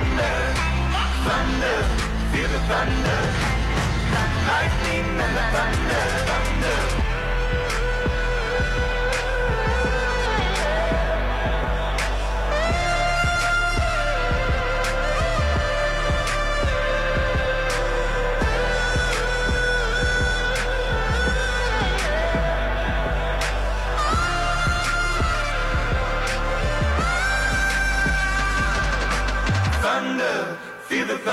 Thunder, Thunder, feel the reicht Lightning and the thunder, thunder.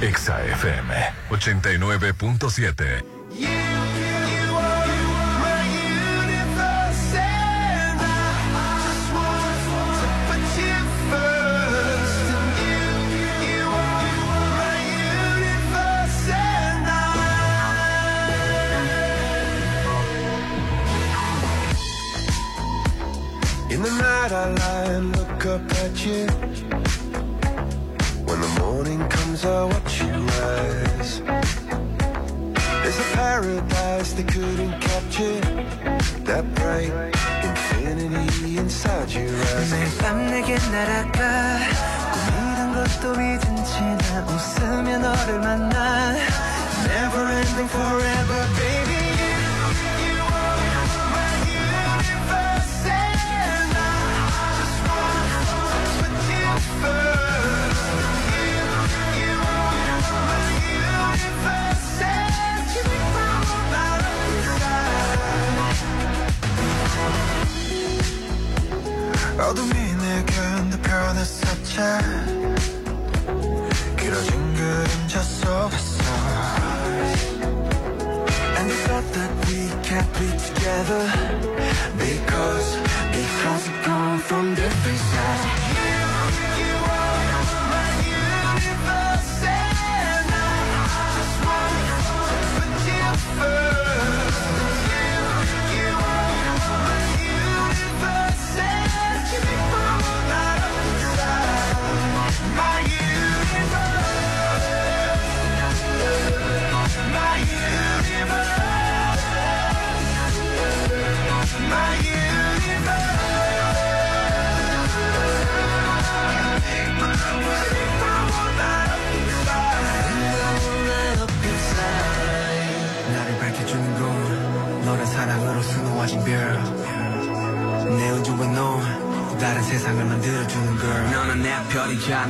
ExaFM 89.7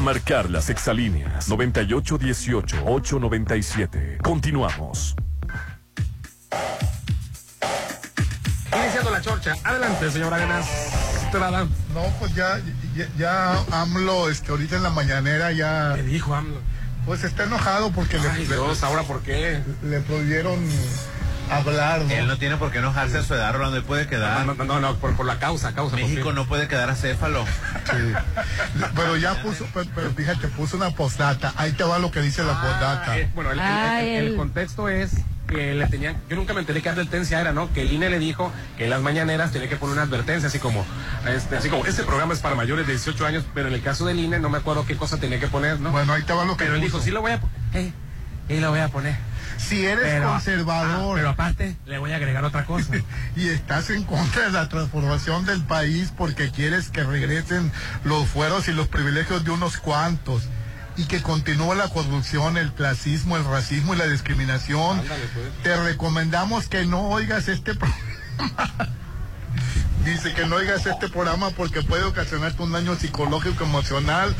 marcar las exalíneas 9818-897. Continuamos. Iniciando la chorcha. Adelante, señora Ganas. Estrada. No, pues ya, ya, ya AMLO, este, ahorita en la mañanera ya, ¿Qué dijo AMLO? pues está enojado porque le, Ay, Dios, ¿ahora por qué? le, le prohibieron hablar, ¿no? Él no tiene por qué enojarse a su edad, Rolando. Él puede quedar. No, no, no, no, por, por la causa, causa. ¿por México no puede quedar acéfalo. Sí. Pero ya puso, pero, pero fíjate, puso una postdata. Ahí te va lo que dice la Ah, postdata. eh, bueno, el, el- Ah, el- el el- contexto es que le tenían, yo nunca me enteré qué advertencia era, ¿no? Que el INE le dijo que en las mañaneras tenía que poner una advertencia, así como, este, así como, este programa es para mayores de 18 años, pero en el caso del INE no me acuerdo qué cosa tenía que poner, ¿no? Bueno, ahí te va lo que pero él puso. dijo, sí lo voy a poner, eh, y lo voy a poner. Si eres Pero, ah, conservador pero aparte, le voy a agregar otra cosa. y estás en contra de la transformación del país porque quieres que regresen los fueros y los privilegios de unos cuantos y que continúe la corrupción, el clasismo, el racismo y la discriminación, Ándale, pues. te recomendamos que no oigas este programa. Dice que no oigas este programa porque puede ocasionarte un daño psicológico, emocional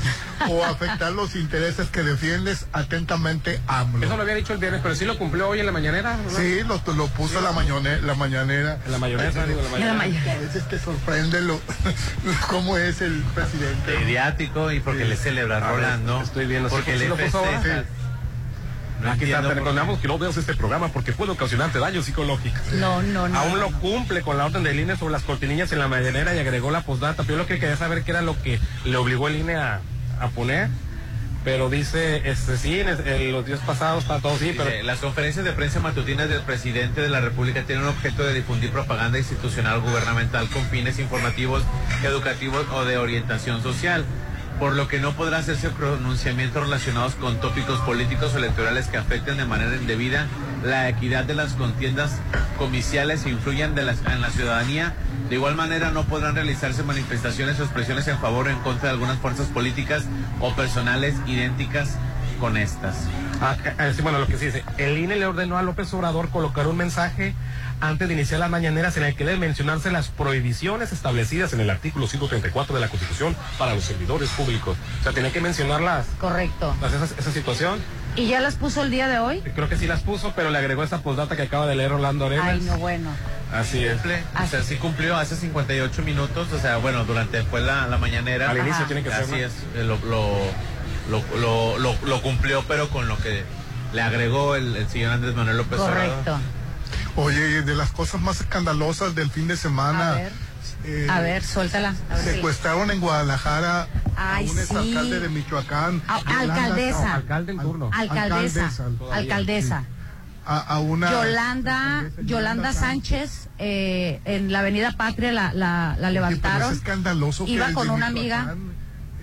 o afectar los intereses que defiendes atentamente AMLO. Eso lo había dicho el viernes, pero sí lo cumplió hoy en la mañanera, ¿no? Sí, lo, lo puso la, mañone- la mañanera. En la mayonesa, digo, en la mañanera. mañana. A veces te sorprende lo, cómo es el presidente. Mediático y porque le celebra Rolando. estoy viendo, Porque ¿sí le lo puso ahora? festeja. No Aquí está, te recordamos que no veas este programa porque puede ocasionarte daño psicológico. No, no, no. Aún lo cumple con la orden del INE sobre las cortinillas en la mañanera y agregó la postdata. Pero yo lo que quería saber qué era lo que le obligó el INE a, a poner. Pero dice, este sí, en, en los días pasados está todo sí, pero las conferencias de prensa matutinas del presidente de la República tienen un objeto de difundir propaganda institucional gubernamental con fines informativos, educativos o de orientación social, por lo que no podrá hacerse pronunciamientos relacionados con tópicos políticos o electorales que afecten de manera indebida la equidad de las contiendas comiciales e influyan de en la ciudadanía. De igual manera, no podrán realizarse manifestaciones o expresiones en favor o en contra de algunas fuerzas políticas o personales idénticas con estas. Ah, eh, sí, bueno, lo que sí dice, el INE le ordenó a López Obrador colocar un mensaje antes de iniciar las mañaneras en el que deben mencionarse las prohibiciones establecidas en el artículo 134 de la Constitución para los servidores públicos. O sea, tenía que mencionarlas, Correcto. las- esa, esa situación. ¿Y ya las puso el día de hoy? Creo que sí las puso, pero le agregó esa postdata que acaba de leer Orlando Arenas. Ay, no, bueno. Así es. cumple. O sea, sí cumplió hace 58 minutos, o sea, bueno, durante fue la, la mañanera. Al inicio Ajá. tiene que ser. Así ¿no? es, eh, lo, lo, lo, lo, lo- lo cumplió, pero con lo que le agregó el, el señor Andrés Manuel López Obrador. Correcto. Oye, de las cosas más escandalosas del fin de semana. A ver. eh, A ver, suéltala. A ver si- Secuestraron en Guadalajara Ay, a un sí. exalcalde de Michoacán. A- Yolanda alcaldesa. Sa- Alcalde en turno. Alcaldesa. Alcaldesa. Alcaldesa. A, a una Yolanda, Yolanda Sánchez, eh, en la Avenida Patria la, la, la Oye, pero es levantaron. escandaloso Iba con una amiga. Michoacán,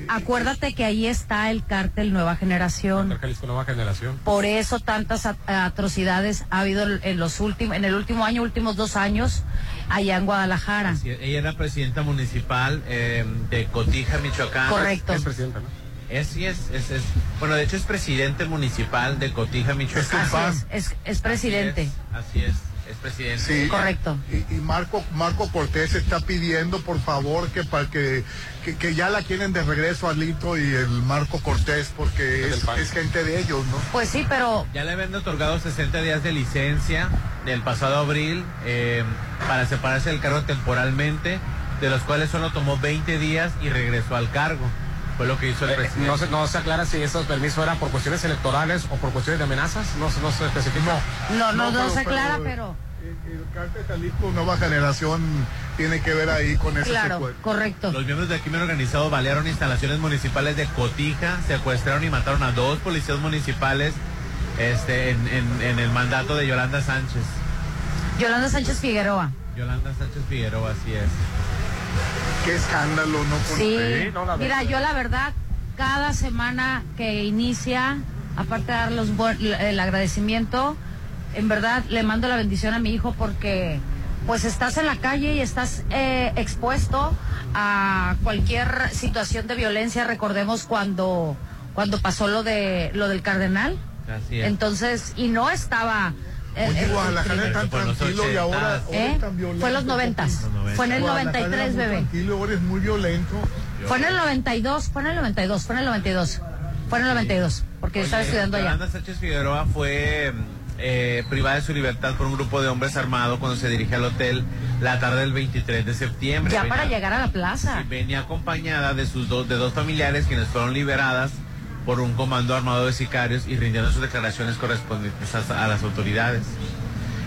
Acuérdate que ahí está el cártel Nueva Generación. Jalisco Nueva Generación. Por eso tantas at- atrocidades ha habido en los últimos, en el último año, últimos dos años, allá en Guadalajara. Sí, ella era presidenta municipal eh, de Cotija, Michoacán. Correcto. Es presidenta, ¿no? Es, sí, es, es, es- bueno, de hecho es presidente municipal de Cotija, Michoacán. Es Así es, es, es presidente. Así es, es presidente. Sí. Correcto. Y, y Marco Marco Cortés está pidiendo por favor que para que, que, que ya la quieren de regreso a Lito y el Marco Cortés porque es, es gente de ellos, ¿no? Pues sí, pero Ya le habían otorgado 60 días de licencia del pasado abril eh, para separarse del cargo temporalmente, de los cuales solo tomó 20 días y regresó al cargo. Fue lo que hizo el Eh, presidente. no, se, no se aclara si esos permisos eran por cuestiones electorales o por cuestiones de amenazas. No, se- no se especifica. no, no, no, pero- se aclara, pero- pero El, el cártel Jalisco Nueva Generación tiene que ver ahí con ese claro, secuestro. correcto. Los miembros del crimen organizado balearon instalaciones municipales de Cotija, secuestraron y mataron a dos policías municipales este, en, en- en el mandato de Yolanda Sánchez. Yolanda Sánchez Figueroa. Yolanda Sánchez Figueroa, así es. Qué escándalo, ¿no? Con- Sí, Sí, no, la mira, yo la verdad, cada semana que inicia, aparte de dar los buen- el agradecimiento, en verdad le mando la bendición a mi hijo porque pues estás en la calle y estás eh, expuesto a cualquier situación de violencia. Recordemos cuando cuando pasó lo de lo del cardenal. Así es. Entonces, y no estaba Oye, el- el Guadalajara es crimen. tan Por los tranquilo y ahora, ahora ¿Eh? es tan violento. Fue en los noventas. Fue en el Guadalajara era 93, muy bebé. Tranquilo, ahora es muy violento. Fue en el 92, fue en el 92, fue en el 92. Fue en el 92, porque yo estaba estudiando allá. Yolanda Sánchez Figueroa fue eh, privada de su libertad por un grupo de hombres armados cuando se dirige al hotel la tarde del 23 de septiembre. Ya Venía- para llegar a la plaza. Venía acompañada de sus dos, de dos familiares quienes fueron liberadas por un comando armado de sicarios y rindieron sus declaraciones correspondientes a, a las autoridades.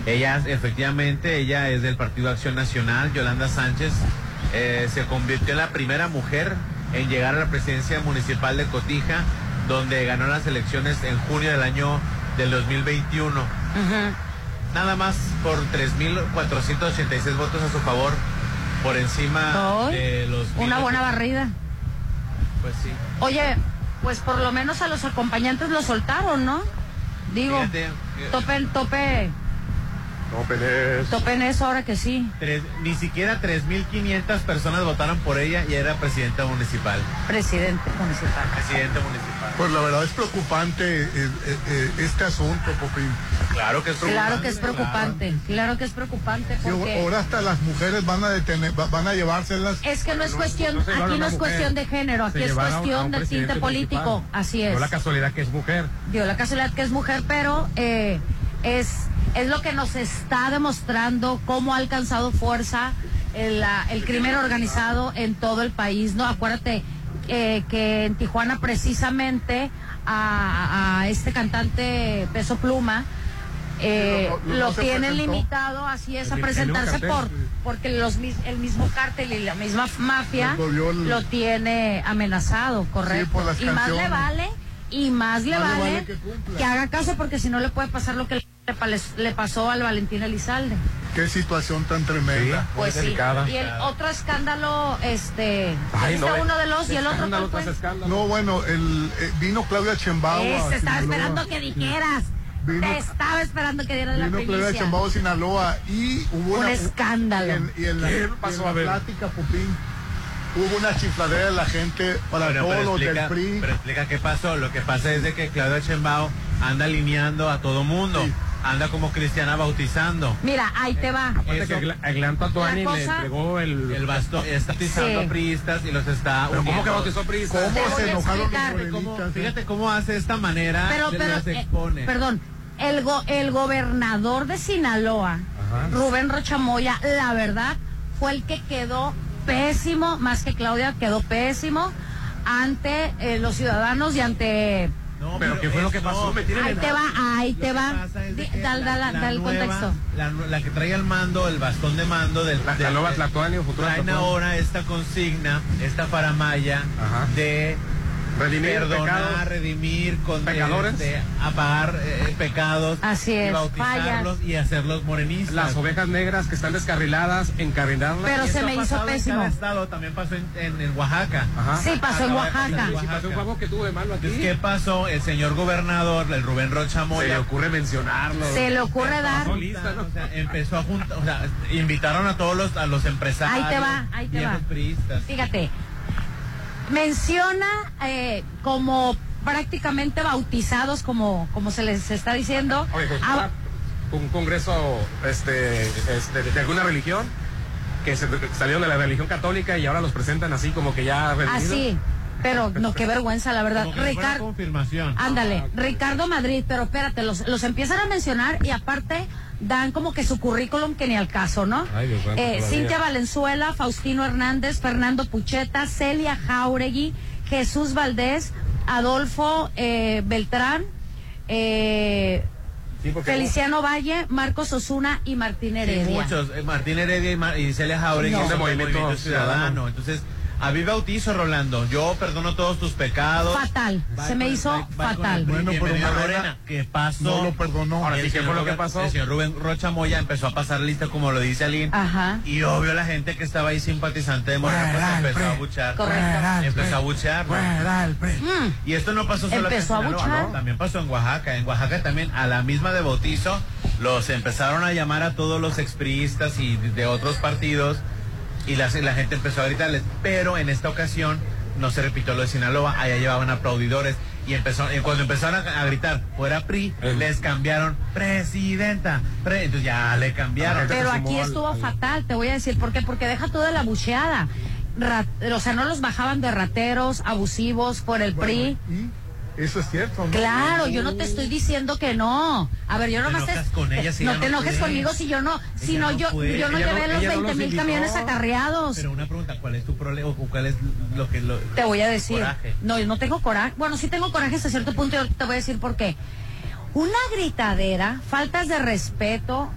Ella, efectivamente, ella es del Partido Acción Nacional, Yolanda Sánchez, eh, se convirtió en la primera mujer en llegar a la presidencia municipal de Cotija, donde ganó las elecciones en junio del año del 2021. Ujú. Nada más por 3.486 votos a su favor, por encima de los... Una 1,000. buena barrida. Pues sí. Oye, pues por lo menos a los acompañantes lo soltaron, ¿no? Digo, Fíjate, que topen, tope, No pelees. topen eso ahora que sí. tres- ni siquiera 3.500 personas votaron por ella y era presidenta municipal. Presidente municipal. Presidenta municipal. Pues la verdad es preocupante eh, eh, eh, este asunto, Popín. Claro que es Claro que es preocupante, claro que es preocupante Y porque... ahora hasta las mujeres van a detener, va- van a llevárselas. Es que no es cuestión, no aquí no es cuestión de género, aquí es cuestión de tinte político, municipal. así es. No la casualidad que es mujer. dio la casualidad que es mujer, pero eh, es, es lo que nos está demostrando cómo ha alcanzado fuerza el, la- el crimen organizado en todo el país, ¿no? Acuérdate eh, que en Tijuana precisamente a, a este cantante Peso Pluma eh, Sí, no- no- lo se tienen presentó. limitado, así es, El a presentarse por, porque los, mis- el mismo cártel y la misma mafia el- lo tiene amenazado, correcto. por las y más le vale, y más le Más le vale, vale que haga caso porque si no le puede pasar lo que le, pasó al Valentín Elizalde. Qué situación tan tremenda. Pues sí. delicada. Y el otro escándalo, este, Ay, este no, uno de los y el otro. No, bueno, el, eh, vino Claudia Chembao. Ese a estaba esperando que dijeras. Vino- Te estaba esperando que dieras la Vino primicia. Sinaloa y hubo Un una, escándalo. Y en, y en la, ¿Qué y en pasó? la A ver. plática, Pupín, hubo una chifladera de la gente para Bueno, todos los explica, del PRI. pero explica qué pasó. Lo que pasa es de que Claudia Chembao anda alineando a todo mundo. Sí. Anda como cristiana bautizando. Mira, ahí te va. Eso. Le entregó el... El bastón está bautizando Sí. a priistas y los está ¿Pero ¿Cómo que bautizó? ¿Cómo se enojaron los cómo, eh? fíjate cómo hace esta manera, Pero, pero, las eh, expone. perdón, el, go- el gobernador de Sinaloa, Ajá. Rubén Rochamoya, la verdad, fue el que quedó pésimo, más que Claudia, quedó pésimo ante eh, los ciudadanos y ante... No, ¿Pero qué fue lo que pasó? no. Me tienen Ahí te va, ahí Lo te va. pasa es de Di- que Dal, la- dal- la dal el contexto. La, que trae el mando, el bastón de mando del, La- del- del- Traen ahora esta consigna, esta faramaya Ajá. de Redimir perdonar, pecados. redimir, con Pecadores. este, apagar eh, pecados Así y es, bautizarlos y hacerlos morenistas. Las ovejas negras que están descarriladas, encarrilarlas. Pero Y se me hizo en pésimo. estado, también pasó en, en- en Oaxaca. Ajá. Sí, pasó en Oaxaca. Sí, pasó un juego que tuvo de malo aquí. Entonces, ¿qué pasó? El señor gobernador, el Rubén Rocha Se le Moya, ocurre mencionarlo. Se le ocurre dar... ¿no? o sea, empezó a juntar, o sea, invitaron a todos los, a los empresarios. Ahí te va, ahí te y va. Fíjate, menciona eh, como prácticamente bautizados, como, como se les está diciendo. Oye, pues, a- un congreso este, este, de, alguna religión que se, salieron de la religión católica y ahora los presentan así como que ya redimidos. así. Pero no, qué vergüenza, la verdad. Ricardo, confirmación. ándale, Ricardo Madrid, pero espérate, los, los empiezan a mencionar y aparte dan como que su currículum que ni al caso, ¿no? Ay, Dios Eh. Cintia Valenzuela, Faustino Hernández, Fernando Pucheta, Celia Jauregui, Jesús Valdés, Adolfo eh, Beltrán, eh, Sí, Feliciano Valle, Marcos Osuna y Martín Sí, Heredia. muchos. eh, Martín Heredia y, Mar- y Celia Jauregui No. De del Movimiento Movimiento, Ciudadano. Ciudadano. Entonces, a mí bautizo, Rolando. Yo perdono todos tus pecados. Fatal, se me hizo con fatal. Bueno, pero Morena Lorena. ¿Qué pasó? No lo perdonó. Ahora El sí, ¿qué señor fue lo que Rubén- pasó? El señor Rubén Rocha Moya empezó a pasar lista, como lo dice Aline. Ajá. Y obvio la gente que estaba ahí simpatizante de Morena pues empezó a buchar. Correcto. Empezó a buchar. Mm. Y esto no pasó solo Empezó a en Sinaloa, buchar. ¿no? También pasó en Oaxaca. En Oaxaca también a la misma de bautizo los empezaron a llamar a todos los expriistas y de otros partidos y la, la gente empezó a gritarles. Pero en esta ocasión no se repitió lo de Sinaloa. Allá llevaban aplaudidores y empezó y cuando empezaron a, a gritar fuera PRI les cambiaron presidenta. pre-". entonces ya le cambiaron. Pero aquí estuvo al- fatal, te voy a decir por qué, porque deja toda la bucheada. O sea, no los bajaban de rateros, abusivos por el PRI. Y eso es cierto, ¿no? Claro, yo no te estoy diciendo que no. A ver, yo Te nomás enojas con ella si no ella te no enojes conmigo si yo no, si no no yo yo no Ella llevé no- los ella no 20 los mil camiones acarreados. Pero una pregunta, ¿cuál es tu problema o cuál es lo que lo Te voy a decir. Coraje. No, yo no tengo coraje. Bueno, sí tengo coraje hasta cierto punto y ahorita te voy a decir por qué. Una gritadera, faltas de respeto,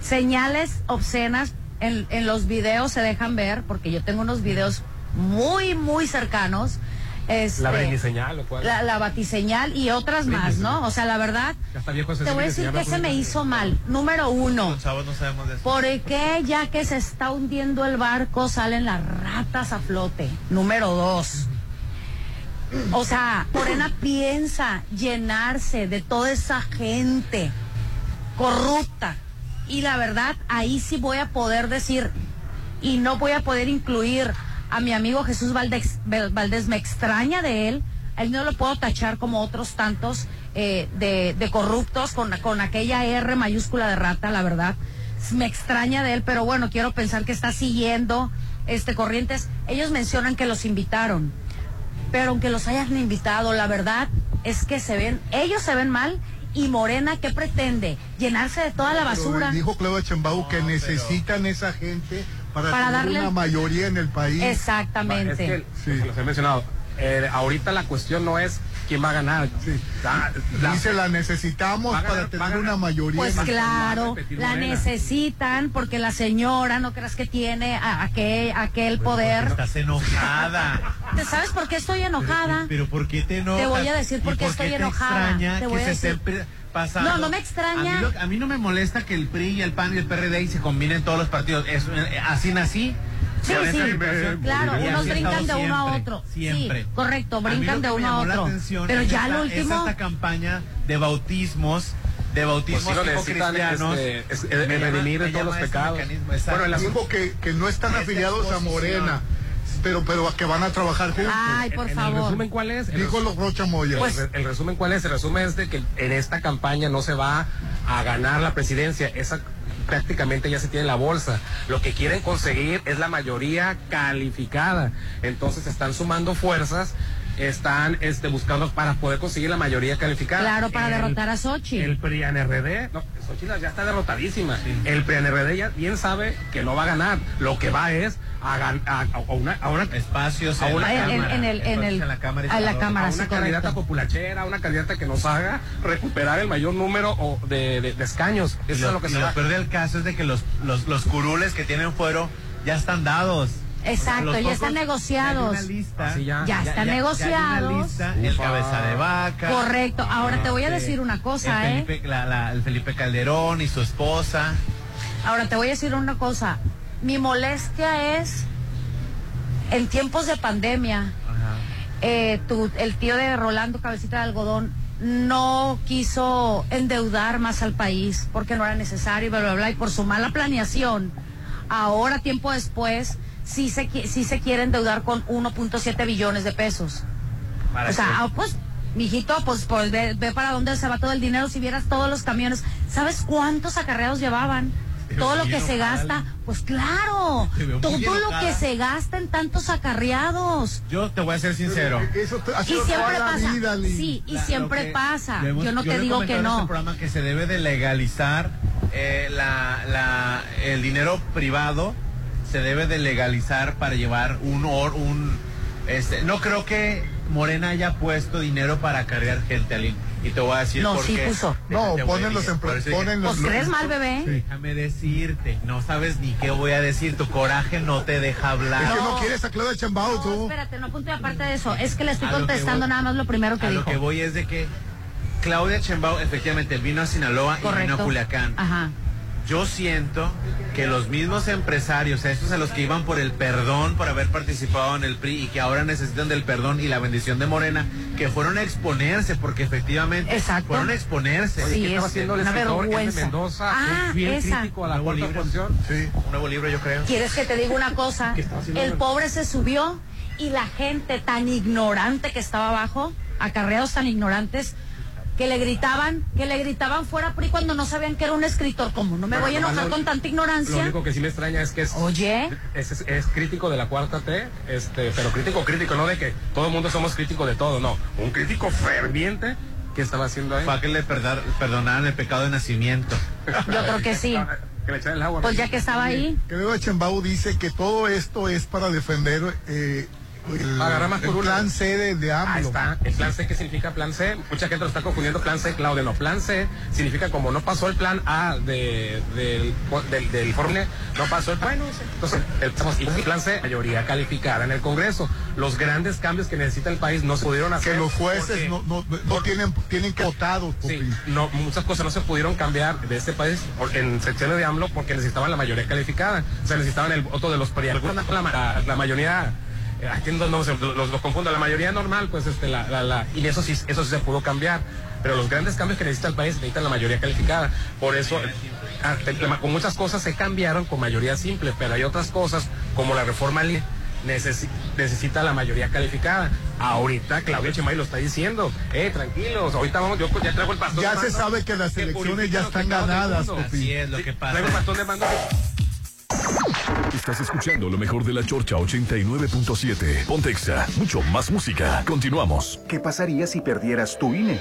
señales obscenas en, en los videos se dejan ver, porque yo tengo unos videos muy, muy cercanos. Este, La batiseñal, ¿o cuál? la, la batiseñal y otras más, ¿no? O sea, la verdad, te voy a decir que se me hizo mal. Número uno. chavos no sabemos de eso? ¿Por qué ya que se está hundiendo el barco salen las ratas a flote? Número dos. O sea, Morena piensa llenarse de toda esa gente corrupta. Y la verdad, ahí sí voy a poder decir, y no voy a poder incluir a mi amigo Jesús Valdés, Valdés me extraña de él, a él no lo puedo tachar como otros tantos eh, de, de corruptos con, con aquella R mayúscula de rata, la verdad. Me extraña de él, pero bueno, quiero pensar que está siguiendo este corrientes. Ellos mencionan que los invitaron, pero aunque los hayan invitado, la verdad es que se ven, ellos se ven mal y Morena, ¿qué pretende? Llenarse de toda la Pero basura. dijo Claudia Chembau que necesitan esa gente para, Para tener darle- una mayoría en el país. Exactamente. Es que, Sí. se los he mencionado, eh, ahorita la cuestión no es quién va a ganar. Sí. La- la- Dice, la necesitamos a ganar- para a tener una mayoría. Pues en el- claro, la Morena. necesitan porque la señora, no creas que tiene a- aquel, aquel poder. Estás enojada. ¿Te ¿Sabes por qué estoy enojada? Pero ¿por qué te enojas? Te voy a decir por ¿Y qué estoy te enojada. extraña Te que voy a se decir. No, no me extraña. A mí, lo- a mí no me molesta que el PRI y el PAN y el PRD ahí se combinen todos los partidos. Es, eh, así nací. Sí, claro, Y unos brincan de uno a siempre, otro. Siempre. Sí, correcto, brincan de uno a otro. Pero es ya esta- lo Es último. esta campaña de bautismos, de Pues lo tipo necesitan cristianos. este, es- Me todos los pecados. Bueno, el asunto- que, que no están afiliados a. Morena, pero, pero que van a trabajar juntos. Ay, por ¿El favor. resumen cuál es? El Dijo los Rocha Moya. Pues- el, el resumen cuál es? El resumen es de que en esta campaña no se va a ganar la presidencia. Esa prácticamente ya se tiene en la bolsa. Lo que quieren conseguir es la mayoría calificada. Entonces están sumando fuerzas, están este, buscando para poder conseguir la mayoría calificada. Claro, para El- derrotar a Xochitl. El PRIAN-RD, no, Xochitl ya está derrotadísima. El PRIAN-RD ya bien sabe que no va a ganar. Lo que va es a, gan- a, a una, a una espacios A una la en- cámara, en el- en el- en la cámara, a la cámara. a sí, una correcto. candidata populachera, una candidata que nos haga recuperar el mayor número de, de- de escaños. Eso lo, es lo que se lo va. peor del caso es de que los, los, los curules que tienen fuero ya están dados. Exacto, ya están negociados. Ya lista. Así ya. Ya están negociados. lista, el cabeza de vaca. Correcto. Ahora te voy a este, decir una cosa, el ¿eh? Felipe, la- la- el Felipe Calderón y su esposa. Ahora te voy a decir una cosa. Mi molestia es en tiempos de pandemia. eh, tu- el tío de Rolando Cabecita de Algodón no quiso endeudar más al país porque no era necesario y bla, bla, bla. Y por su mala planeación, ahora, tiempo después, sí se, qui- sí se quiere endeudar con 1.7 billones de pesos. ¿Para O sea, ah, pues, mijito, pues, pues ve, ve para dónde se va todo el dinero si vieras todos los camiones. ¿Sabes cuántos acarreados llevaban? Pero todo lo que se gasta, pues claro, todo lo que se gasta en tantos acarreados. Yo te voy a ser sincero. Eso ha Y siempre pasa. vida. Sí, y La- siempre que- pasa. Yo no te digo que en este no. programa que se debe de legalizar eh, la, la- el dinero privado, se debe de legalizar para llevar un or, un este, no creo que Morena haya puesto dinero para cargar gente al Y te voy a decir No, por sí qué. puso. No, ponen los los- Pues crees mal, bebé. Sí. Déjame decirte, no sabes ni qué voy a decir, tu coraje no te deja hablar. Es que no No. quieres a Claudia Chambao, No, tú. espérate, no punto y aparte de eso. Es que le estoy A contestando voy- nada más lo primero que a dijo. lo que voy es de que Claudia Chembao efectivamente vino a Sinaloa y vino a Culiacán. Ajá. Yo siento que los mismos empresarios, estos a los que iban por el perdón por haber participado en el PRI y que ahora necesitan del perdón y la bendición de Morena, que fueron a exponerse, porque efectivamente Exacto. fueron a exponerse. Sí, ¿Qué estaba es haciendo el una escritor vergüenza. Mendoza? Ah, un fiel esa. crítico a la Nuevo libro. Sí. Un nuevo libro, yo creo. ¿Quieres que te diga una cosa? ¿Qué estaba haciendo El el- pobre se subió y la gente tan ignorante que estaba abajo, acarreados tan ignorantes, que le gritaban, que le gritaban fuera PRI cuando no sabían que era un escritor. Como no me Bueno, voy a enojar lo- con tanta Lo ignorancia. único que sí me extraña es que es, Oye. es, es- es crítico de la cuarta T, este, pero crítico, crítico, no de que todo el mundo somos críticos de todo, no. Un crítico ferviente que estaba haciendo ahí. Para que le perdar- perdonaran el pecado de nacimiento. Yo creo que sí. Que le echaran el agua. Pues ya que estaba ahí. Claudia Chambao dice que todo esto es para defender eh, el, Agarrar más el curules. plan C de, de AMLO. Ahí está. El plan C, ¿qué significa plan C? Mucha gente lo está confundiendo plan C, Claudia. No, plan C significa como no pasó el plan A de, del, del, del informe, no pasó el plan. Entonces, el, plan C, mayoría calificada en el Congreso. Los grandes cambios que necesita el país no se pudieron hacer. Que los jueces porque- no, no, no tienen, tienen. Sí, no, muchas cosas no se pudieron cambiar de este país por- en secciones de AMLO porque necesitaban la mayoría calificada. O sea, necesitaban el voto de los PRI. La, la- la mayoría, aquí no, no los, los confundo, la mayoría normal, pues este, la, la, la- y eso sí, eso sí se pudo cambiar. Pero los grandes cambios que necesita el país necesitan la mayoría calificada. Por eso, ah, con muchas cosas se cambiaron con mayoría simple, pero hay otras cosas, como la reforma necesi- necesita la mayoría calificada. Ahorita Claudia Chimay lo está diciendo. Eh, tranquilos, ahorita vamos, yo ya traigo el pastor. Ya de se mando sabe que las elecciones ya están ganadas. Así es lo que pasa. Traigo el bastón de mando. Estás escuchando lo mejor de la Chorcha 89.7. Pontexa, mucho más música. Continuamos. ¿Qué pasaría si perdieras tu INE?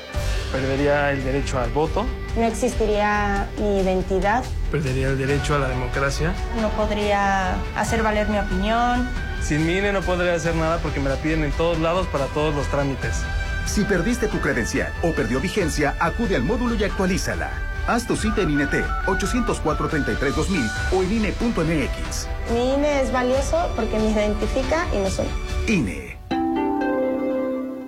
Perdería el derecho al voto, No existiría mi identidad, perdería el derecho a la democracia. no podría hacer valer mi opinión. Sin mi INE no podría hacer nada porque me la piden en todos lados para todos los trámites. Si perdiste tu credencial o perdió vigencia, acude al módulo y actualízala. Haz tu cita en INET 804-33-2000 o en INE.mx. Mi INE es valioso porque me identifica y me suena. INE.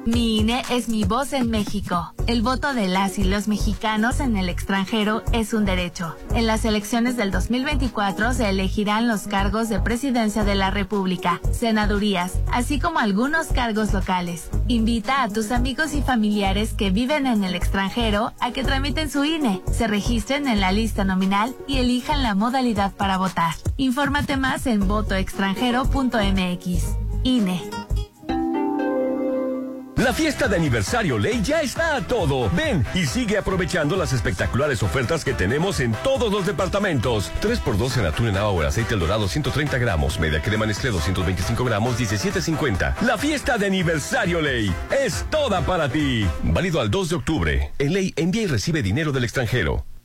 Mi INE es mi voz en México. El voto de las y los mexicanos en el extranjero es un derecho. En las elecciones del 2024 se elegirán los cargos de presidencia de la República, senadurías, así como algunos cargos locales. Invita a tus amigos y familiares que viven en el extranjero a que tramiten su INE, se registren en la lista nominal y elijan la modalidad para votar. Infórmate más en votoextranjero.mx. INE. La fiesta de aniversario Ley ya está a todo. Ven y sigue aprovechando las espectaculares ofertas que tenemos en todos los departamentos. 3x2 en atún en agua aceite el dorado 130 gramos. Media crema Nestlé 225 gramos 17.50. La fiesta de aniversario Ley es toda para ti. Válido al 2 de octubre. En Ley envía y recibe dinero del extranjero.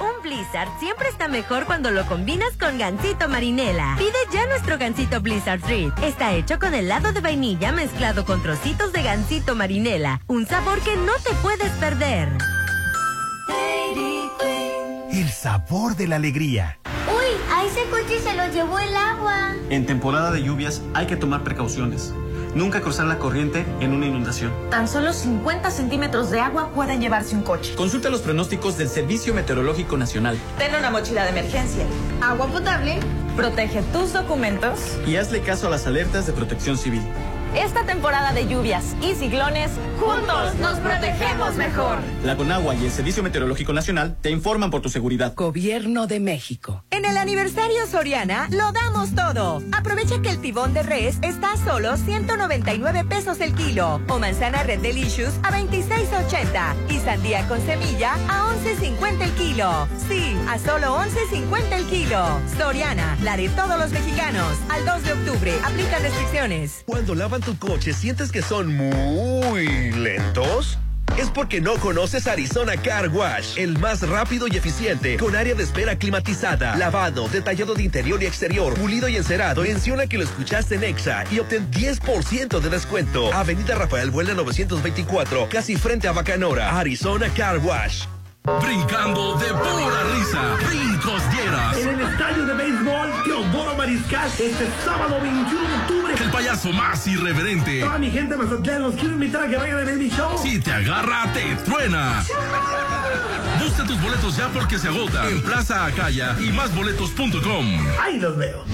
Un Blizzard siempre está mejor cuando lo combinas con Gansito Marinela. Pide ya nuestro Gansito Blizzard Treat. Está hecho con helado de vainilla mezclado con trocitos de Gansito Marinela. Un sabor que no te puedes perder. El sabor de la alegría. Uy, a ese coche se lo llevó el agua. En temporada de lluvias hay que tomar precauciones. Nunca cruzar la corriente en una inundación. Tan solo 50 centímetros de agua pueden llevarse un coche. Consulta los pronósticos del Servicio Meteorológico Nacional Ten una mochila de emergencia. Agua potable. Protege tus documentos. y hazle caso a las alertas de protección civil. Esta temporada de lluvias y ciclones, juntos nos protegemos mejor. La Conagua y el Servicio Meteorológico Nacional te informan por tu seguridad. Gobierno de México. En el aniversario Soriana lo damos todo. Aprovecha que el tibón de res está a solo 199 pesos el kilo o manzana Red Delicious a 26.80 y sandía con semilla a 11.50 el kilo. Sí, a solo 11.50 el kilo. Soriana, la de todos los mexicanos. Al 2 de octubre, aplica restricciones. Cuando tu coche, ¿sientes que son muy lentos? Es porque no conoces Arizona Car Wash, el más rápido y eficiente, con área de espera climatizada, lavado, detallado de interior y exterior, pulido y encerado. Menciona que lo escuchaste en Exa y obtén 10% de descuento. Avenida Rafael Vuela 924, casi frente a Bacanora, Arizona Car Wash. Brincando de pura risa. Brincos dieras. En el estadio de béisbol Teodoro Mariscal este sábado 21 de octubre. El payaso más irreverente. Toda mi gente Mazatlán los quiero invitar a que vayan a ver mi show. Si te agarra, te truena. Busca tus boletos ya porque se agota en Plaza Acaya y másboletos.com. Ahí los veo.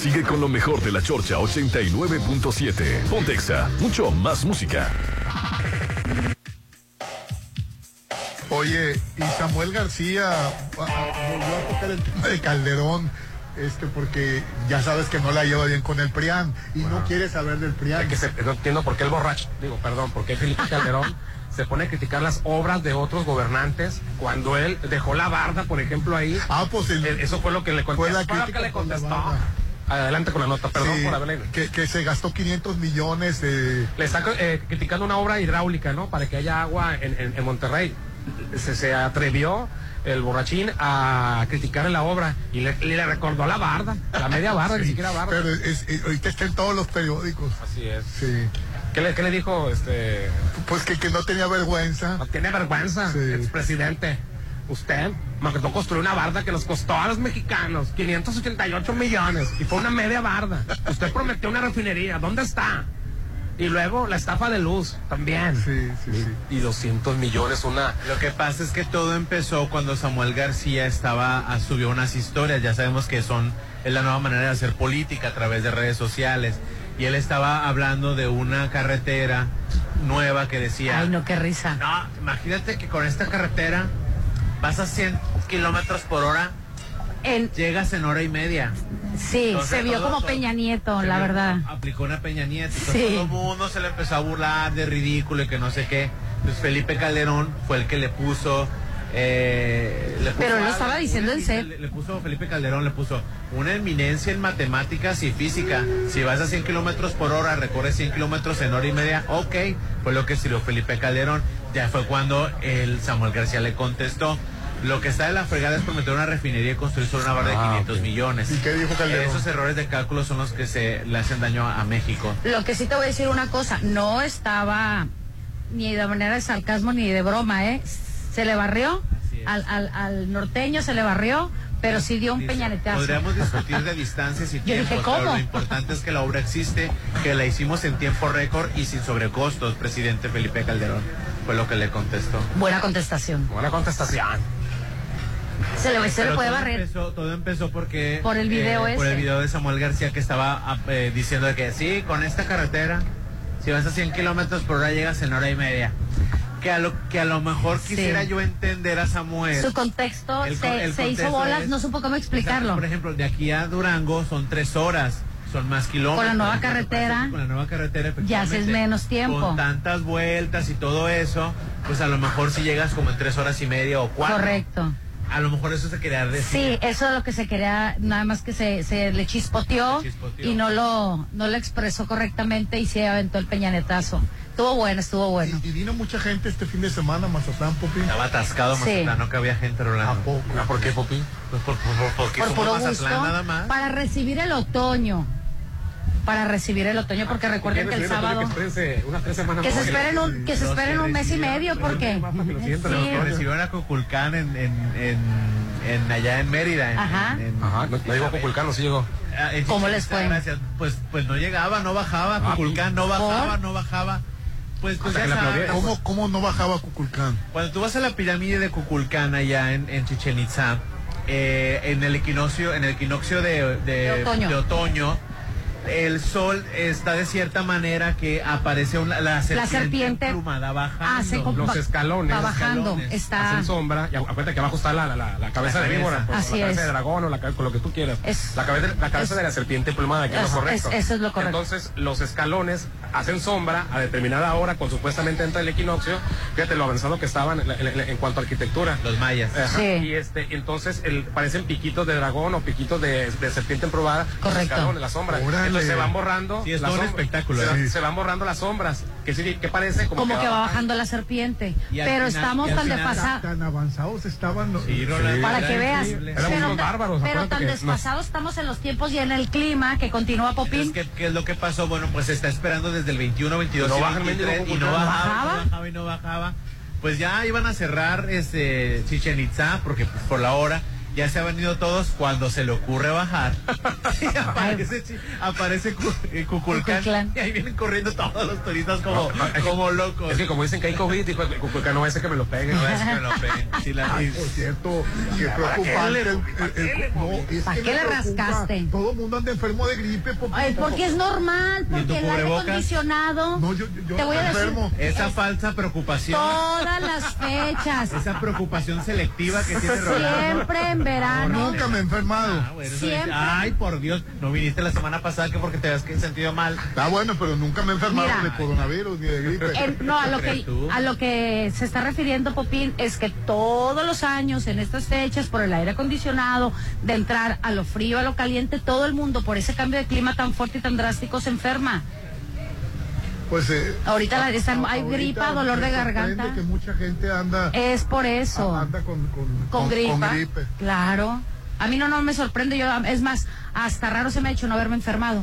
Sigue con lo mejor de la Chorcha 89.7. Pontexa, mucho más música. Oye, y Samuel García ah, volvió a tocar el tema de Calderón, este, porque ya sabes que no la lleva bien con el PRIAN y no quiere saber del PRIAN. Que se- no entiendo por qué el borracho, digo, perdón, por qué Felipe Calderón se pone a criticar las obras de otros gobernantes cuando él dejó la barda, por ejemplo, ahí. Ah, pues el- eso fue lo que le Fue contestó. la fue crítica que le la contestó. Adelante con la nota, perdón Sí, por haberle. que, que se gastó 500 millones de... Le está eh, criticando una obra hidráulica, ¿no? Para que haya agua en, en- en Monterrey. Se, se atrevió el borrachín a criticar la obra y le, recordó la barda, la media barda, ni Sí, siquiera barda. Pero es- es- ahorita está en todos los periódicos. Así es. Sí. ¿Qué le, qué le dijo este? Pues que, que no tenía vergüenza. No tiene vergüenza, Sí. expresidente. Usted mandó construir una barda que nos costó a los mexicanos 588 millones y fue una media barda. Usted prometió una refinería, ¿dónde está? Y luego la estafa de luz también. Sí, sí, sí. Y 200 millones una. Lo que pasa es que todo empezó cuando Samuel García estaba ah, subió unas historias, ya sabemos que son es la nueva manera de hacer política a través de redes sociales y él estaba hablando de una carretera nueva que decía, Ay, no, qué risa. no, imagínate que con esta carretera vas a 100 kilómetros por hora, En- llegas en hora y media. sí, Entonces, se vio como todo- Peña Nieto, la verdad. Aplicó una Peña Nieto. Entonces Sí. todo el mundo se le empezó a burlar de ridículo y que no sé qué. Entonces Felipe Calderón fue el que le puso. eh, le puso Pero lo estaba una diciendo en eminencia, serio. Le, le puso Felipe Calderón, le puso una eminencia en matemáticas y física. Si vas a 100 kilómetros por hora, recorres 100 kilómetros en hora y media, ok. Fue lo que escribió Felipe Calderón. Ya fue cuando el Samuel García le contestó. Lo que está de la fregada es prometer una refinería y construir solo una barra de Ah, 500 ok. millones. ¿Y qué dijo Calderón? Esos errores de cálculo son los que se le hacen daño a, a México. Lo que sí te voy a decir una cosa, no estaba ni de manera de sarcasmo ni de broma, ¿eh? Se le barrió, al, al, al norteño se le barrió, pero sí dio un peñanetazo. Podríamos discutir de distancias y Yo dije, tiempos, pero ¿cómo? lo importante es que la obra existe, que la hicimos en tiempo récord y sin sobrecostos, presidente Felipe Calderón. Fue lo que le contestó. Buena contestación. Buena contestación. Se le, se le puede todo barrer. Empezó, todo empezó porque... Por el video Por el ese. video de Samuel García que estaba ah, eh, diciendo que sí, con esta carretera, si vas a 100 kilómetros por hora llegas en hora y media. Que a lo, que a lo mejor Sí. quisiera yo entender a Samuel. Su contexto El se, el se hizo bolas, es- no supo cómo O sea, explicarlo. por ejemplo, de aquí a Durango son tres horas, son más kilómetros. Con la nueva carretera, Con la nueva carretera, ya haces menos tiempo. Con tantas vueltas y todo eso, pues a lo mejor si llegas como en tres horas y media o cuatro. Correcto. A lo mejor eso se quería decir. Sí, eso es lo que se quería, nada más que se, se le chispoteó, y no lo, no lo expresó correctamente y se aventó el peñanetazo. Estuvo bueno, estuvo bueno. Y, y vino mucha gente este fin de semana a Mazatlán, Popi. Estaba atascado Sí. Mazatlán, no cabía gente, Rolando. ¿A poco? Ah, ¿Por qué, Popi? Pues por, por- por- porque Por puro Mazatlán gusto, nada más. para recibir el otoño. Para recibir el otoño, porque recuerden que el sábado... Unas tres semanas Que se esperen un, que se esperen un mes y medio, porque... Recibieron a Coculcán en, en, en, en allá en Mérida. en- Ajá. en- en- Ajá, no, no llegó a Cuculcán, no sí llegó. Ah, ¿Cómo les fue? Gracias. Pues, pues no llegaba, no bajaba. Cuculcán no bajaba, no bajaba. Pues, pues ya sabes. ¿Cómo, ¿Cómo no bajaba Cuculcán? Cuando tú vas a la pirámide de Cuculcán allá en, en Chichen Itza, eh, en el equinoccio, en el equinoccio de, de- De otoño. de otoño, el sol está de cierta manera que aparece una, la serpiente, serpiente emplumada bajando. hace Los escalones. va bajando, escalones. está- Hacen sombra. Y acu- acuérdate que abajo está la, la, la- la cabeza de víbora. pues, Así la cabeza es. de dragón o la, con lo que tú quieras. Es- la cabeza, la cabeza es- de la serpiente emplumada, que es, es- lo correcto. es- eso es lo correcto. Entonces, los escalones hacen sombra a determinada hora, con supuestamente entra el equinoccio. Fíjate lo avanzado que estaban en, en- en cuanto a arquitectura. Los mayas. Ajá. Sí. Y este, entonces el, parecen piquitos de dragón o piquitos de, de serpiente emplumada. los Correcto. escalones, la sombra. Órale. Entonces se van borrando. Sí, es las todo un sombras. espectáculo, Se, ¿eh? se van borrando las sombras. Que, sí, que parece como, Como que va bajando la serpiente. Pero final- estamos tan desfasados. Tan avanzados estaban los... Sí, Rolando, Para que veas. Pero, bárbaros, pero tan que desfasados estamos en los tiempos y en el clima que continúa Popín. Entonces, ¿qué, qué es lo que pasó? Bueno, pues se está esperando desde el 21, 22 No y baja el 23 mendigo y no ¿Bajaba? no bajaba y no bajaba. Pues ya iban a cerrar este Chichen Itza porque pues, por la hora ya se han venido todos cuando se le ocurre bajar. Y aparece, aparece eh, Cuculcán y ahí vienen corriendo todos los turistas como, No, locos. Es que como dicen que hay COVID, dijo el Cuculcán, no ese que me lo peguen. No es que me lo peguen. Sí, la- Ay, y- por cierto, qué ¿Para qué preocupante. para qué le- no, es ¿Para que qué me le preocupa. rascaste? Todo el mundo anda enfermo de gripe. Ay, porque es normal, ¿Y tu porque el aire acondicionado. No, yo, yo, yo Te voy a decir- esa falsa preocupación, Todas las fechas. esa preocupación selectiva que tiene Rolando. Siempre en verano. Nunca me he enfermado. Ah, bueno, Siempre. Ay, por Dios, no viniste la semana pasada que porque te habías sentido mal. Está bueno, pero nunca me he enfermado Mira. de coronavirus ni de gripe. En- no, a lo, ¿Crees que, tú? a lo que se está refiriendo Popín es que todos los años en estas fechas, por el aire acondicionado, de entrar a lo frío, a lo caliente, todo el mundo por ese cambio de clima tan fuerte y tan drástico se enferma. Pues eh, Ahorita la- están- a- hay ahorita gripa, dolor de garganta. que mucha gente anda, Es por eso. anda con, con, con, gripa. con gripe. Claro. A mí no, no me sorprende, yo, es más, hasta raro se me ha hecho no haberme enfermado.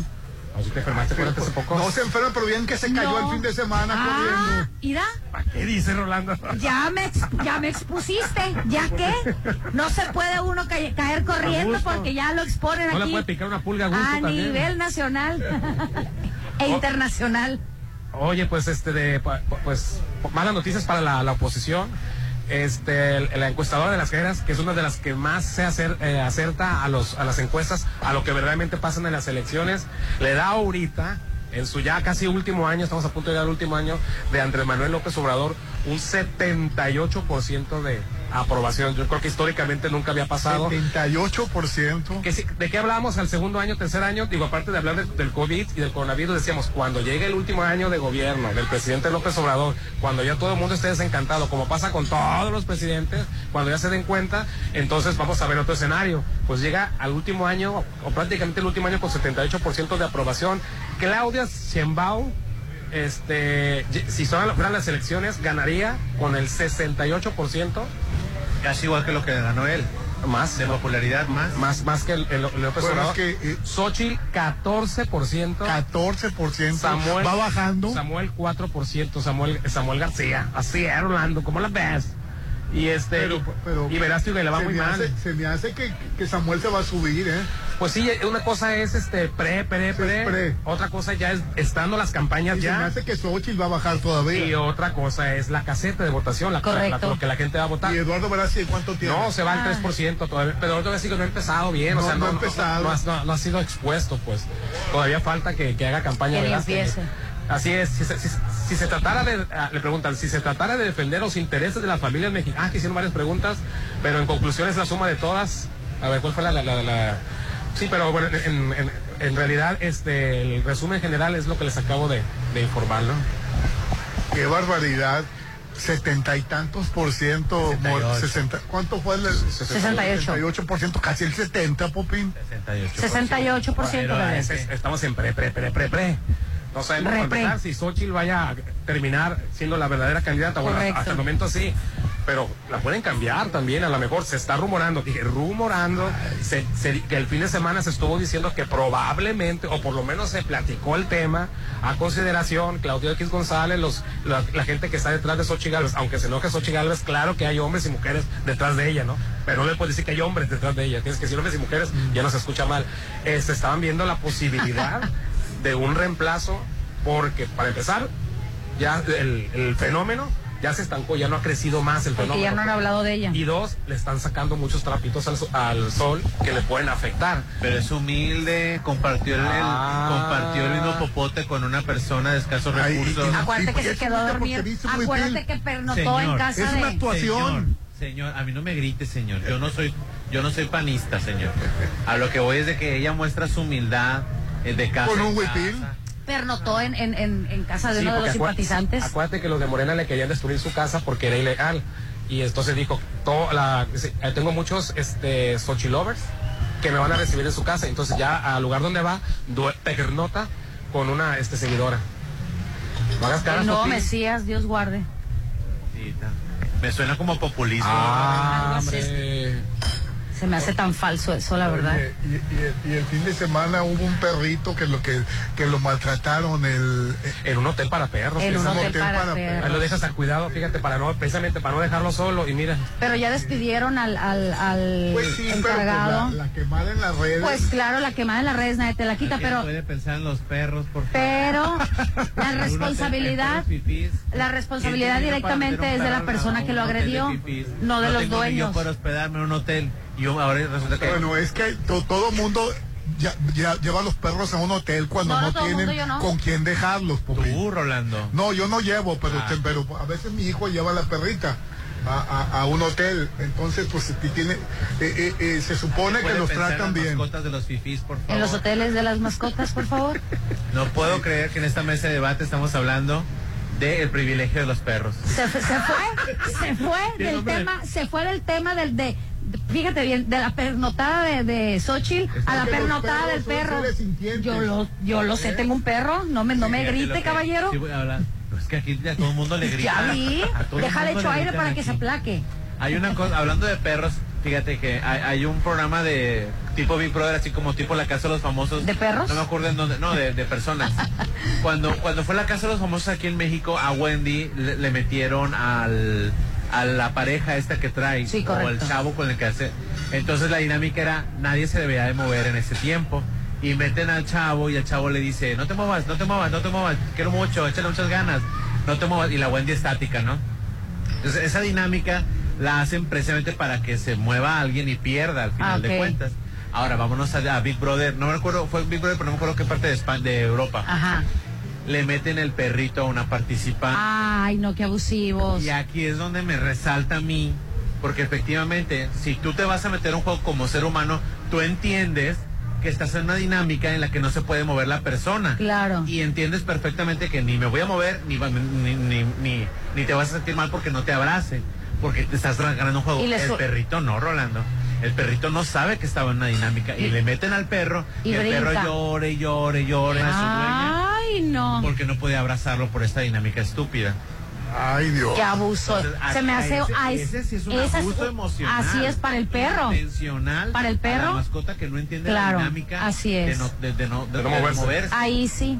O si te enfermaste, acuérdate hace poco. No se enferma, pero bien que se cayó No. el fin de semana Ah, corriendo. ¿Ira? ¿Para qué dice Rolando? Ya me, ya me expusiste, ¿ya qué? No se puede uno ca- caer corriendo porque ya lo exponen No le aquí puede picar una pulga a gusto a también. nivel nacional e internacional. Oye, pues este de pu- pu- pues malas noticias para la, la oposición. Este, la encuestadora de las carreras, que es una de las que más se acer- eh, acerta a los a las encuestas, a lo que verdaderamente pasan en las elecciones, le da ahorita en su ya casi último año, estamos a punto de llegar al último año de Andrés Manuel López Obrador, un 78% de aprobación. Yo creo que históricamente nunca había pasado. 78%. Que sí, ¿De qué hablábamos al segundo año, tercer año? Digo, aparte de hablar de- del COVID y del coronavirus, decíamos, cuando llegue el último año de gobierno del presidente López Obrador, cuando ya todo el mundo esté desencantado, como pasa con todos los presidentes, cuando ya se den cuenta, entonces vamos a ver otro escenario. Pues llega al último año, o prácticamente el último año con 78% de aprobación. Claudia Sheinbaum, este, si son, fueran las elecciones, ganaría con el 68%. Casi igual que lo que ganó él. Más. De popularidad más. Más, más que el, el- López Bueno, Obrador. es que, eh, Xochitl, 14%. 14%. Samuel, va bajando. Samuel 4%, Samuel, Samuel García. Así es, Orlando, ¿cómo la ves? Y este, Pero, pero y Verástegui le va muy me mal. hace- se me hace que, que Samuel se va a subir, ¿eh? Pues sí, una cosa es este pre, pre, Sí, pre. pre. Otra cosa ya es estando las campañas Y se me ya. hace que Xochitl va a bajar todavía. Y otra cosa es la caseta de votación, la, Correcto. la- lo que la gente va a votar. ¿Y Eduardo Verástegui cuánto tiene? No, se va al Ah. 3% todavía, pero sí que no ha empezado bien, o No, sea, no no, ha empezado. no, no ha- no ha sido expuesto, pues. Todavía falta que, que haga campaña Que Así es, si, se- si- si se tratara de, ah, le preguntan, si se tratara de defender los intereses de las familias mexicanas, ah, que hicieron varias preguntas, pero en conclusión es la suma de todas. A ver, ¿cuál fue la, la, la- la- Sí, pero bueno, en, en- en realidad este, el resumen general es lo que les acabo de, de informar, ¿no? Qué barbaridad. Setenta y tantos por ciento. mor- 68. sesenta- ¿Cuánto fue el? 68. 68 por ciento, casi el 70, Popín. 68%. 68% Bueno, de Es- es- estamos en pre, pre, pre, pre, pre. No sabemos empezar si Xochitl vaya a terminar siendo la verdadera candidata. Bueno, hasta el momento sí. pero la pueden cambiar también. A lo mejor se está rumorando, dije, rumorando, se- se- que el fin de semana se estuvo diciendo que probablemente, o por lo menos se platicó el tema a consideración, Claudio X González, los, la, la gente que está detrás de Xochitl Gálvez, aunque se enoje Xochitl Gálvez, claro que hay hombres y mujeres detrás de ella, ¿no? Pero no le puedes decir que hay hombres detrás de ella, tienes que decir hombres y mujeres, ya no se escucha mal. Eh, se estaban viendo la posibilidad de un reemplazo, porque para empezar, ya el, el fenómeno ya se estancó, ya no ha crecido más el Porque fenómeno. ya no han hablado de ella. Y dos, le están sacando muchos trapitos al, al sol que le pueden afectar. Pero es humilde, compartió el, el- Ah. compartió el mismo popote con una persona de escasos recursos. Acuérdate que se quedó a dormir. Acuérdate que pernotó en casa de. Señor, señor, a mí no me grite, señor. Yo no soy, yo no soy panista, señor. A lo que voy es de que ella muestra su humildad de casa. Con un huipil. Pernotó en, en, en, en casa de Sí, uno de los simpatizantes. Acuérdate que los de Morena le querían destruir su casa porque era ilegal. Y entonces dijo, todo la, dice, "Eh, tengo muchos este, Sochi lovers que me van a recibir en su casa. Entonces ya al lugar donde va, pernota con una este, seguidora. No hagas caras, Sochi. Mesías, Dios guarde. Me suena como populismo. Ah, hombre. Se me hace tan falso eso, la verdad. Y, y- y el fin de semana hubo un perrito que lo que, que lo maltrataron el, En un hotel para perros. En un hotel para perros. Lo dejas al cuidado, fíjate, para no, precisamente para no dejarlo solo. Y mira, Pero ya despidieron al, al, al Pues sí, pero pues encargado. la, la quemada en las redes. Pues claro, la quemada en las redes nadie te la quita, ¿Quién pero puede pensar en los perros, por favor? pero la responsabilidad la responsabilidad ¿Quién tiene para meter directamente es de la persona que lo agredió, no de los dueños. Yo para hospedarme en un hotel. Y yo ahora resulta que. Bueno, es que to- todo mundo ya, ya lleva a los perros a un hotel cuando No, tienen mundo, yo no. con quién dejarlos. Pupi. Tú, Rolando. No, yo no llevo, pero, Ah. te- pero a veces mi hijo lleva a la perrita a, a- a un hotel. Entonces, pues ti- tiene, eh, eh, eh, se supone que ¿Puede los tratan las bien. mascotas de los fifís, por favor? En los hoteles de las mascotas, por favor. No puedo creer que en esta mesa de debate estamos hablando del privilegio de los perros. Se, fue- se fue, se fue del tema, se fue del tema del de, de- fíjate bien, de la pernotada de, de Xochitl a la pernotada del perro. Yo lo, yo lo sé, tengo un perro, no me, no me grite, que- caballero. sí voy a hablar. Es que aquí a todo el mundo le grita. Ya vi, déjale hecho aire para que se aplaque. Hay una cosa, hablando de perros, fíjate que hay, hay un programa de tipo Big Brother, así como tipo La Casa de los Famosos. ¿De perros? No me acuerdo en dónde, no, de, de personas. cuando, cuando fue La Casa de los Famosos aquí en México, a Wendy le, le metieron al, a la pareja esta que trae, Sí, o el correcto. chavo con el que hace. Entonces la dinámica era, nadie se debía de mover en ese tiempo. Y meten al chavo y el chavo le dice, no te muevas, no te muevas, no te muevas, quiero mucho, échale muchas ganas, no te muevas. Y la Wendy estática, ¿no? Entonces, esa dinámica la hacen precisamente para que se mueva alguien y pierda al final Ah, de cuentas. Ahora vámonos a, a Big Brother. No me acuerdo, fue Big Brother, pero no me acuerdo qué parte de España, de Europa. Ajá. Le meten el perrito a una participante. Ay, no, qué abusivos. Y aquí es donde me resalta a mí, porque efectivamente, si tú te vas a meter a un juego como ser humano, tú entiendes que estás en una dinámica en la que no se puede mover la persona. Claro. Y entiendes perfectamente que ni me voy a mover, ni, ni, ni, ni, ni te vas a sentir mal porque no te abrace, porque te estás ganando un juego. Y El perrito no, Rolando. El perrito no sabe que estaba en una dinámica y, Y- le meten al perro y, el perro brinca. y llora y llora a su dueña Ay, no. porque no puede abrazarlo por esta dinámica estúpida. Ay, Dios. Qué abuso. Entonces, Se me a- hace. ese- ay, ese sí es un abuso emocional. Así es para el perro. Intencional. Para el perro. la mascota que no entiende Claro, la dinámica. así De es. no, de, de no, de- De no de moverse. Ahí sí.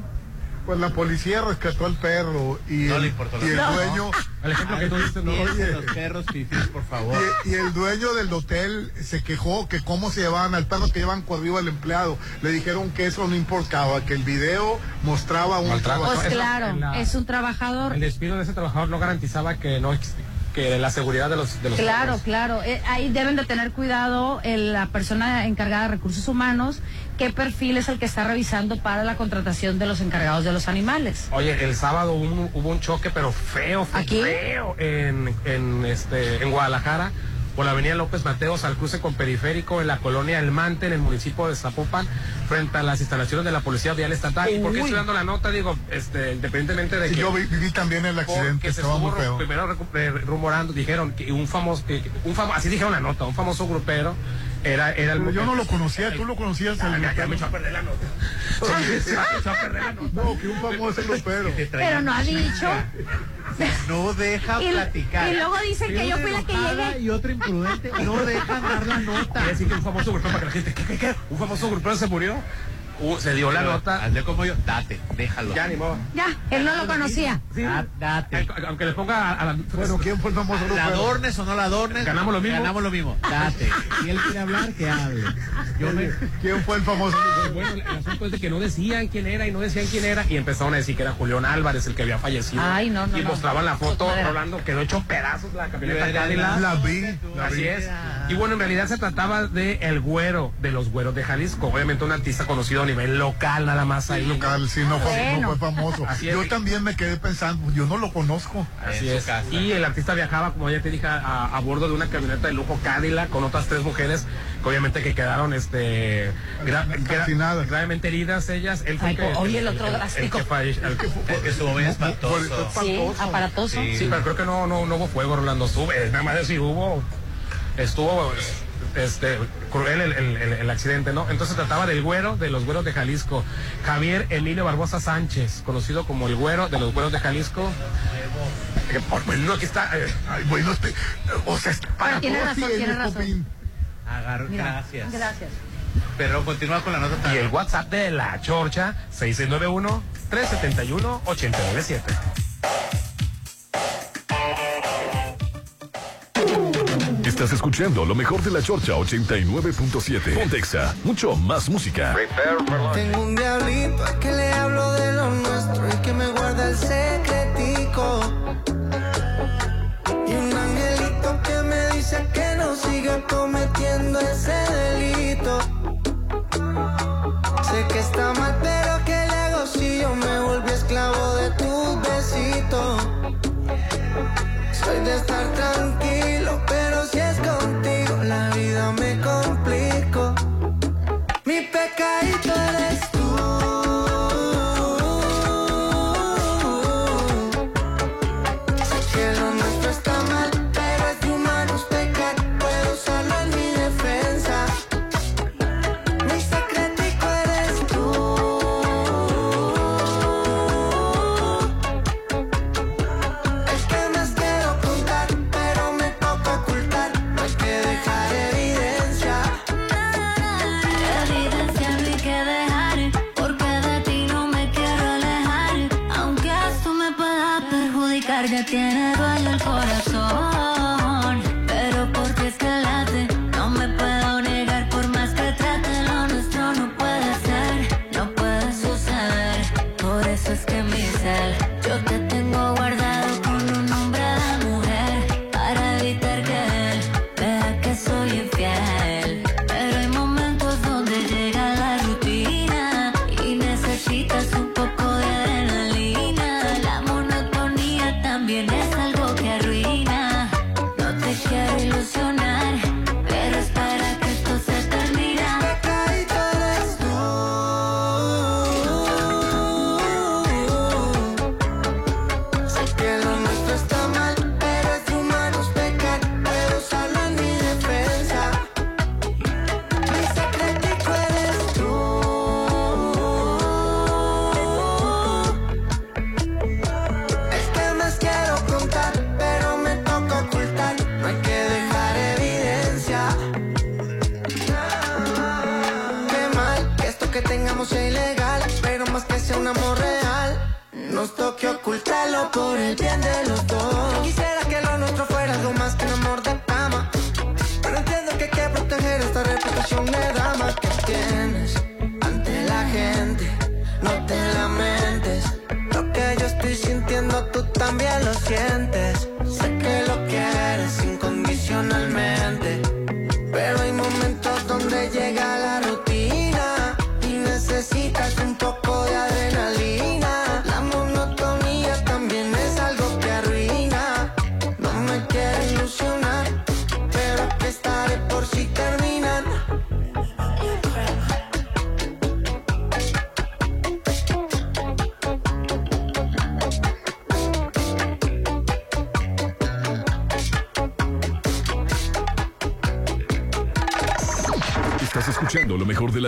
Pues la policía rescató al perro y, No el, le importó la y el verdad. dueño el ejemplo que tú dices, no, oye. los perros fifís, por favor. y, y el dueño del hotel se quejó que cómo se llevaban al perro que llevan corrido al empleado. Le dijeron que eso no importaba, que el video mostraba un Maltrato. trabajador. Pues claro, es un trabajador. el despido de ese trabajador no garantizaba que no que la seguridad de los de los Claro, claro. Eh, ahí deben de tener cuidado el- la persona encargada de recursos humanos, qué perfil es el que está revisando para la contratación de los encargados de los animales. Oye, el sábado hubo un, hubo un choque, pero feo, feo, ¿Aquí? feo, en, en, este, en Guadalajara, por la avenida López Mateos, al cruce con Periférico, en la colonia El Mante, en el municipio de Zapopan, frente a las instalaciones de la Policía Vial Estatal. ¿Y por qué estoy dando la nota? Digo, este, independientemente de Sí, que... yo vi- viví también el accidente, se estaba muy feo. primero eh, rumorando, dijeron que un famoso, que- que un famo- así dijeron la nota, un famoso grupero Era, era yo no lo conocía, tú lo conocías. Ya, ya, ya me echó a perder la nota. Se echó a perder la nota. No, que un famoso grupero. Pero no ha dicho. No deja Y- platicar. y luego dicen que yo fui la que llegué. Y otro imprudente. No dejan dar la nota. Quiere decir que un famoso grupero para que la gente, ¿qué, qué, qué? ¿Un famoso grupero se murió? Uh, se dio la nota. Hazle como yo. Date, déjalo. Ya, ni modo. Ya, él no lo conocía. Sí. Da- date. Aunque le ponga a, a la... Bueno, ¿quién fue el famoso La grupero? adornes o no la adornes. Ganamos lo mismo. Ganamos lo mismo. Date. Si él quiere hablar, que hable. Yo me. ¿Quién fue el famoso grupero? Bueno, el asunto es de que no decían quién era y no decían quién era y empezaron a decir que era Julián Álvarez el que había fallecido. Ay, no, no, Y no. mostraban la foto. Rolando, quedó hecho pedazos la camioneta Cadillac. La vi, la Así vi. es. Y bueno, en realidad se trataba de El Güero, de los Güeros de Jalisco. Obviamente un artista conocido a nivel local, nada más ahí. Local, sí, no fue, Bueno. no fue famoso. Así es. Yo también me quedé pensando, yo no lo conozco. Así es. casa. Y el artista viajaba, como ya te dije, a, a bordo de una camioneta de lujo Cadillac con otras tres mujeres que obviamente que quedaron este gra- gra- Calcinadas. gravemente heridas ellas. Él fue Ay, que- oye, el otro drástico. falle- el que- Es que estuvo muy Por- espantoso. Sí, aparatoso. Sí. Sí, pero creo que no, no, no hubo fuego, Rolando. Sube, nada más de si hubo. Estuvo este, cruel el, el- el- el accidente, ¿no? Entonces se trataba del güero de los güeros de Jalisco. Javier Emilio Barbosa Sánchez, conocido como el güero de los güeros de Jalisco. Eh, por- bueno, aquí está. eh, Ay, bueno, este, o sea, para tiene todo razón, tiene, tiene razón. Popín. Agar- Mira, Gracias. Gracias. Pero continúa con la nota. y el WhatsApp de la Chorcha, 6691-371-897. Estás escuchando lo mejor de la Chorcha 89.7. Pontexa, mucho más música. Tengo un diablito al que le hablo de lo nuestro y que me guarda el secretico. Y un angelito que me dice que no siga cometiendo ese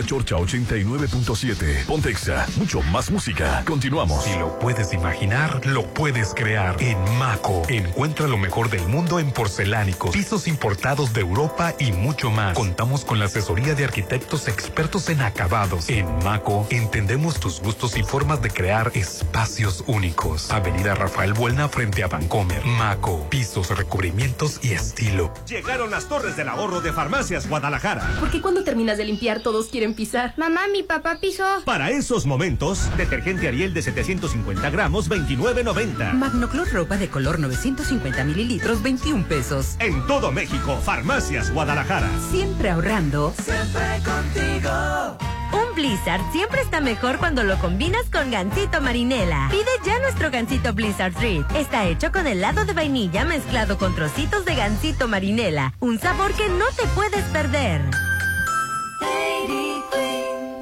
Chorcha 89.7. Pontexa, mucho más música. Continuamos. Si lo puedes imaginar, lo puedes crear. En Maco, encuentra lo mejor del mundo en porcelánicos, pisos importados de Europa y mucho más. Contamos con la asesoría de arquitectos expertos en acabados. En Maco, entendemos tus gustos y formas de crear espacios únicos. Avenida Rafael Buelna frente a Vancomer. Maco, pisos, recubrimientos y estilo. Llegaron las torres del ahorro de Farmacias Guadalajara. Porque cuando terminas de limpiar todos quieren pisar. Mamá, mi papá pisó. Para esos momentos, detergente Ariel de 750 gramos, 29.90. Magnoclor ropa de color 950 mililitros, 21 pesos. En todo México, Farmacias Guadalajara. Siempre ahorrando. Siempre contigo. Un Blizzard siempre está mejor cuando lo combinas con gansito marinela. Pide ya nuestro gansito Blizzard Treat. Está hecho con helado de vainilla mezclado con trocitos de gansito marinela. Un sabor que no te puedes perder.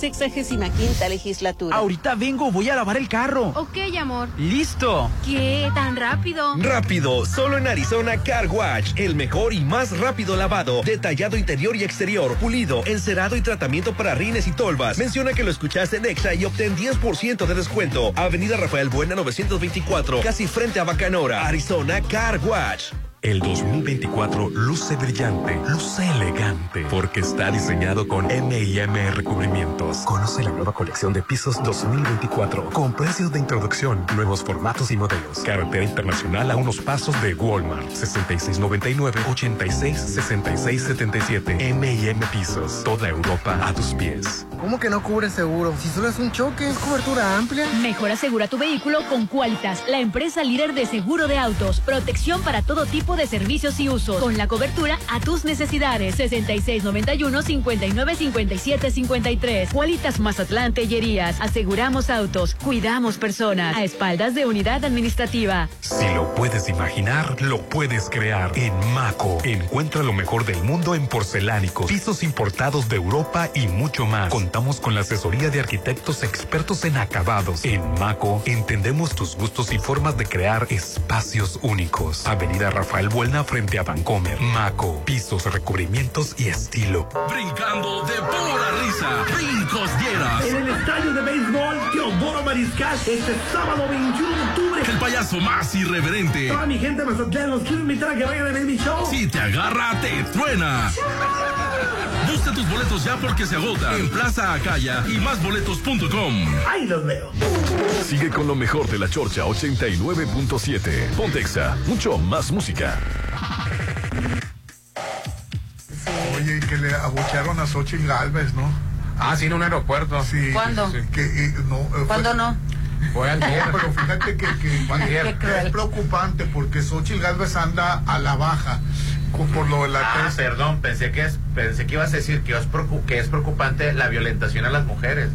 Sexagésima quinta legislatura. Ahorita vengo, voy a lavar el carro. Ok, amor. ¡Listo! ¿Qué? ¿Tan rápido? Rápido, solo en Arizona Car Wash, el mejor y más rápido lavado, detallado interior y exterior, pulido, encerado y tratamiento para rines y tolvas. Menciona que lo escuchaste en Exa y obtén 10% de descuento. Avenida Rafael Buena 924, casi frente a Bacanora, Arizona Car Wash. El 2024 luce brillante, luce elegante, porque está diseñado con M&M Recubrimientos. Conoce la nueva colección de pisos 2024, con precios de introducción, nuevos formatos y modelos. Carretera internacional a unos pasos de Walmart. 6699-866677. M&M Pisos. Toda Europa a tus pies. ¿Cómo que no cubre seguro? Si solo es un choque, es cobertura amplia. Mejor asegura tu vehículo con Qualitas, la empresa líder de seguro de autos. Protección para todo tipo de servicios y usos. Con la cobertura a tus necesidades. 6691-595753. Qualitas Mazatlán Tellerías. Aseguramos autos. Cuidamos personas. A espaldas de unidad administrativa. Si lo puedes imaginar, lo puedes crear. En Maco, encuentra lo mejor del mundo en porcelánicos, pisos importados de Europa y mucho más. Contamos con la asesoría de arquitectos expertos en acabados. En Maco, entendemos tus gustos y formas de crear espacios únicos. Avenida Rafael Buelna frente a Vancomer. Maco, pisos, recubrimientos y estilo. Brincando de pura risa, brincos dieras. En el estadio de béisbol Teodoro Mariscal este sábado 21 de octubre. El payaso más irreverente. Toda mi gente Mazatlán los quiero invitar a que vayan a ver mi show. Si te agarra, te truena. Busca tus boletos ya porque se agotan en Plaza Acaya y másboletos.com. Ahí los veo. Sigue con lo mejor de la Chorcha 89.7. Pontexa, mucho más música. Oye, y que le abuchearon a Xochitl Galvez, ¿no? Ah, sí, en un aeropuerto. Sí. ¿Cuándo? Que, eh, no, eh, fue- ¿Cuándo no? Fue No, ayer. pero fíjate que, que- Ayer. que Qué cruel. es preocupante porque Xochitl Galvez anda a la baja por lo de la Ah, perdón, pensé que, es, pensé que ibas a decir que es, preocu- que es preocupante la violentación a las mujeres.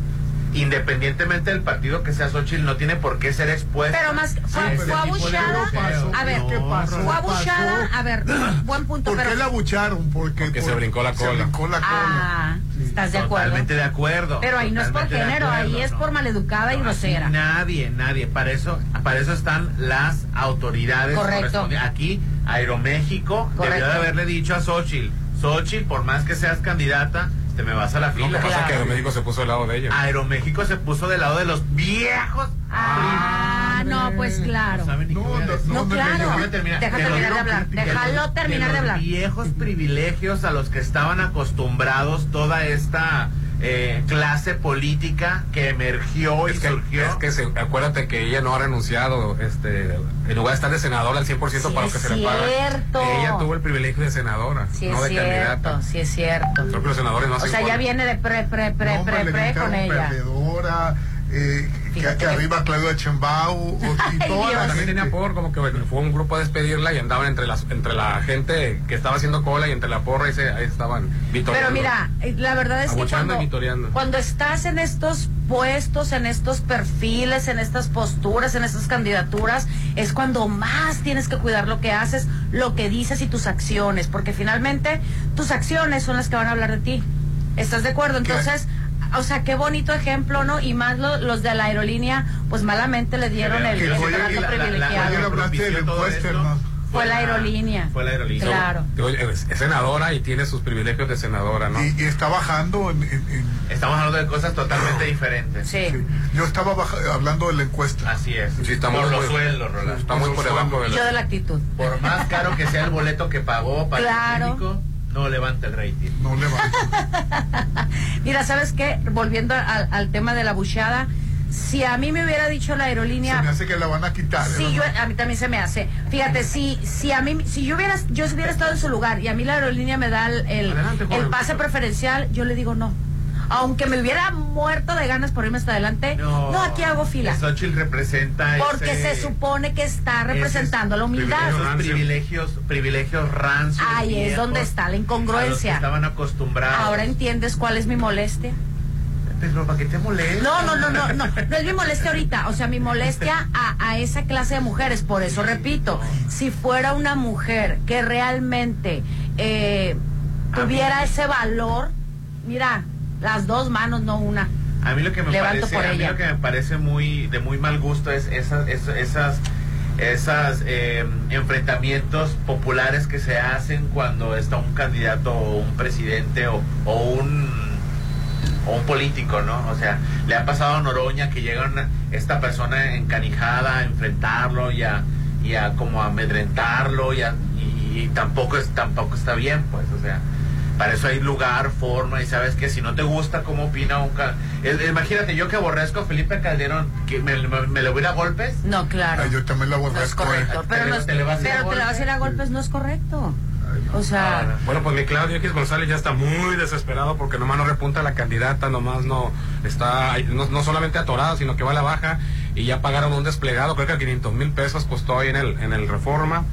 Independientemente del partido que sea Xochitl, no tiene por qué ser expuesta. Pero más, fue, a este fue abucheada. bloqueo. A ver, ¿Qué pasó? fue abucheada. A ver, buen punto, ¿Por pero. qué la abucharon? Porque, Porque se brincó la Se cola. brincó la cola. Ah, ¿estás de acuerdo? Totalmente de acuerdo. Pero ahí no es por género, ahí es no. por maleducada y grosera. Nadie, nadie. Para eso, para eso están las autoridades. Correcto. correspondientes. Aquí, Aeroméxico debió Correcto. de haberle dicho a Xochitl, Xochitl, por más que seas candidata, te me vas a la Lo fila. que pasa es que Aeroméxico se puso al lado de ella. Aeroméxico se puso del lado de los viejos. Ah, no, pues claro. No a decir. No, claro. Déjame terminar. Deja De los- terminar de hablar. Déjalo terminar de los hablar. viejos privilegios a los que estaban acostumbrados toda esta eh, clase política que emergió y Es que, surgió. es que se- acuérdate que ella no ha renunciado, este, en lugar de estar de senadora al 100% Sí, para lo que se le paga. Ella tuvo el privilegio de senadora, Sí no es de cierto, candidata. sí es cierto. Creo que los senadores no O sea, ya viene de pre, pre, pre, No, pre, le pre con ella. perdedora, eh, que, que arriba Claudia Chembao y toda la También tenía por como que fue un grupo a despedirla y andaban entre las entre la gente que estaba haciendo cola y entre la porra y se, ahí estaban Pero mira, eh, la verdad es que cuando, cuando estás en estos puestos, en estos perfiles, en estas posturas, en estas candidaturas, es cuando más tienes que cuidar lo que haces, lo que dices y tus acciones, porque finalmente tus acciones son las que van a hablar de ti. ¿Estás de acuerdo? Entonces, o sea, qué bonito ejemplo, ¿no? Y más lo- los de la aerolínea, pues malamente le dieron el, Que el fue la- trato la- la- privilegiado. Ayer hablaste del impuesto, hermano. Fue la aerolínea. Fue la aerolínea. Claro. Es, senadora y tiene sus privilegios de senadora, ¿no? Y, y está bajando en, en- en- Estamos hablando de cosas totalmente diferentes. Sí. Yo estaba baja- hablando de la encuesta. Así es. Sí, por los muy- sueldos, Rolando. Está muy por debajo de Yo de la actitud. Por más caro que sea el boleto que pagó para Claro. el médico, no levanta el rating. No levanta. Mira, ¿sabes qué? Volviendo al, al tema de la bucheada, si a mí me hubiera dicho la aerolínea... Se me hace que la van a quitar. Sí, yo, hermano. a mí también se me hace. Fíjate, si, si a mí, si yo hubiera, yo hubiera estado en su lugar y a mí la aerolínea me da el, el, Adelante, joven. el pase preferencial, yo le digo no. Aunque me hubiera muerto de ganas por irme hasta adelante, no, aquí hago fila. Xochitl representa Porque ese- se supone que está representando la humildad. Esos privilegios, privilegios rancios. Ahí es donde está la a los que incongruencia. estaban acostumbrados. Ahora entiendes cuál es mi molestia. Pero ¿para qué te molesta? No, no, no, no, no, no es mi molestia ahorita, o sea, mi molestia a, a esa clase de mujeres, por eso repito, si fuera una mujer que realmente eh, tuviera ese valor, mira, las dos manos, no una. A mí lo que me Levanto parece, a mí lo que me parece muy de muy mal gusto es esas esas esas, esas, eh, enfrentamientos populares que se hacen cuando está un candidato o un presidente o, o un o un político, ¿no? O sea, le ha pasado a Noroña que llega una- esta persona encanijada a enfrentarlo y a, y a como amedrentarlo y, a- y, y tampoco es tampoco está bien, pues, o sea, para eso hay lugar, forma y sabes que si no te gusta cómo opina un el- imagínate yo que aborrezco a Felipe Calderón, que me, me, me le voy a ir a golpes. No, claro. Ay, yo también la No es aborrezco. eh. correcto, pero, Te le- no es- te le vas a ir a pero te la vas a ir a golpes, no es correcto. O sea, Bueno, pues mi Claudio X González ya está muy desesperado porque nomás no repunta la candidata, nomás no está, no, no solamente atorada, sino que va a la baja y ya pagaron un desplegado, creo que 500 mil pesos costó ahí en el, en el Reforma.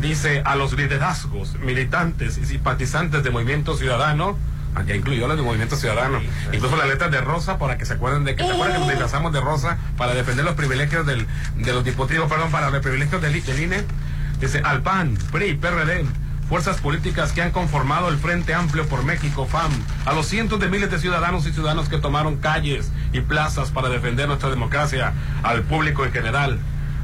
Dice a los liderazgos, militantes y simpatizantes de Movimiento Ciudadano, ah, ya incluyó los de Movimiento Ciudadano, incluso las letras de rosa para que se acuerden de que se acuerdan que nos disfrazamos de rosa para defender los privilegios del, de los diputados, perdón, para los privilegios del, del INE. Dice al PAN, PRI, PRD, fuerzas políticas que han conformado el Frente Amplio por México, FAM, a los cientos de miles de ciudadanos y ciudadanos que tomaron calles y plazas para defender nuestra democracia, al público en general.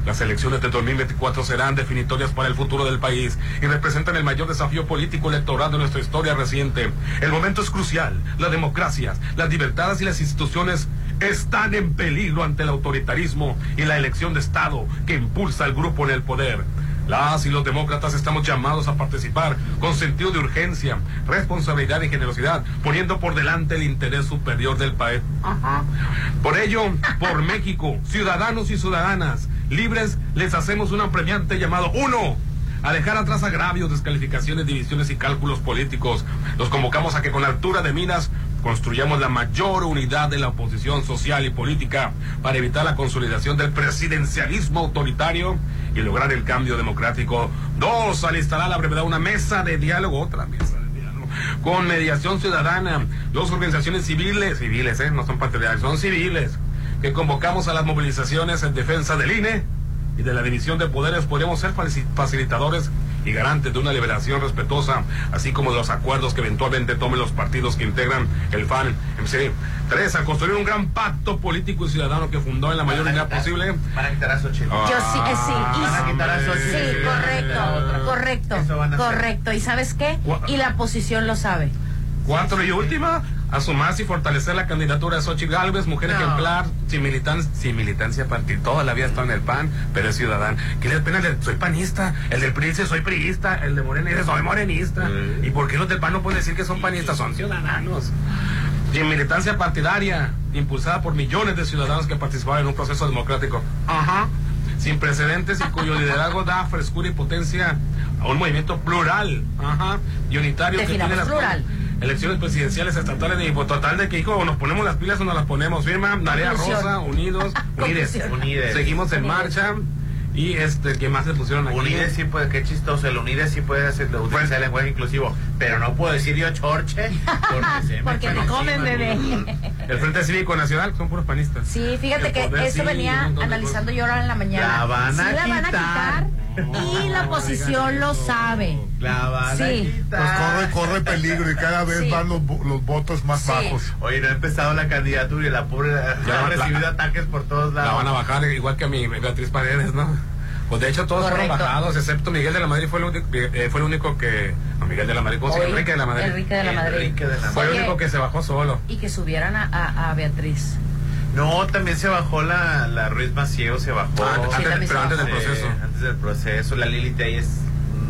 Las elecciones de 2024 serán definitorias para el futuro del país y representan el mayor desafío político electoral de nuestra historia reciente. El momento es crucial. Las democracias, las libertades y las instituciones están en peligro ante el autoritarismo y la elección de Estado que impulsa al grupo en el poder. Las y los demócratas estamos llamados a participar con sentido de urgencia, responsabilidad y generosidad, poniendo por delante el interés superior del país. Por ello, por México, ciudadanos y ciudadanas libres, les hacemos un apremiante llamado uno. A dejar atrás agravios, descalificaciones, divisiones y cálculos políticos. Los convocamos a que con altura de miras construyamos la mayor unidad de la oposición social y política para evitar la consolidación del presidencialismo autoritario y lograr el cambio democrático. Dos, al instalar a la brevedad una mesa de diálogo, otra mesa de diálogo, con mediación ciudadana, dos organizaciones civiles, civiles, ¿eh? no son partidarias, son civiles, que convocamos a las movilizaciones en defensa del INE y de la división de poderes, podríamos ser faci- facilitadores y garantes de una liberación respetuosa, así como de los acuerdos que eventualmente tomen los partidos que integran el FAN MC. Tres, a construir un gran pacto político y ciudadano que fundó en la mayor unidad posible. Van a quitar a Xochitl. yo sí, eh, sí. y- Van a quitar a Xochitl. sí, correcto, correcto, Eso van a hacer. correcto. ¿Y sabes qué? Y la oposición lo sabe. Cuatro y última, a sumarse y fortalecer la candidatura de Xochitl Galvez, mujer No. ejemplar, sin, militan- sin militancia partida. Toda la vida está en el PAN, pero es ciudadana. ¿Qué le pena? Soy panista. El del PRI dice soy priista. El de Morena dice soy morenista. ¿Y por qué los del PAN no pueden decir que son panistas? Son ciudadanos. Sin militancia partidaria, impulsada por millones de ciudadanos que participaron en un proceso democrático. Ajá. Sin precedentes y cuyo liderazgo da frescura y potencia a un movimiento plural. Ajá. Y unitario que tiene las plural. Elecciones presidenciales estatales y pues, total de que hijo nos ponemos las pilas o nos las ponemos firma Marea Conclusión. Rosa Unidos Unides. Unides. seguimos en marcha y este que más le pusieron aquí Unides sí puede, qué chistoso, el Unides sí puede hacer, utilizar el lenguaje inclusivo, pero no puedo decir yo chorche porque se me Porque comen, bebé. el Frente Cívico Nacional son puros panistas Sí, fíjate El que poder, eso sí, venía analizando yo ahora en la mañana. La van sí a la van a quitar. quitar y la oposición lo sabe. Sí. Pues corre, corre peligro y cada vez Sí. van los, vo- los votos más Sí. bajos. Oye, no ha empezado la candidatura y la pobre Ya, ha la- recibido ataques por todos lados. la van a bajar igual que a mi Beatriz Paredes no pues de hecho todos Correcto. fueron bajados excepto Miguel de la Madrid fue el único, eh, fue el único que no Miguel de la Madrid ¿cómo se llama? Hoy, Enrique de la Madrid Enrique de la Madrid. Enrique de la fue el Oye, único que se bajó solo Y que subieran a, a- a Beatriz. No, también se bajó la, la Ruiz Maciego, se bajó. Ah, antes- Sí, también pero se antes del proceso antes del proceso. La Lili Telles,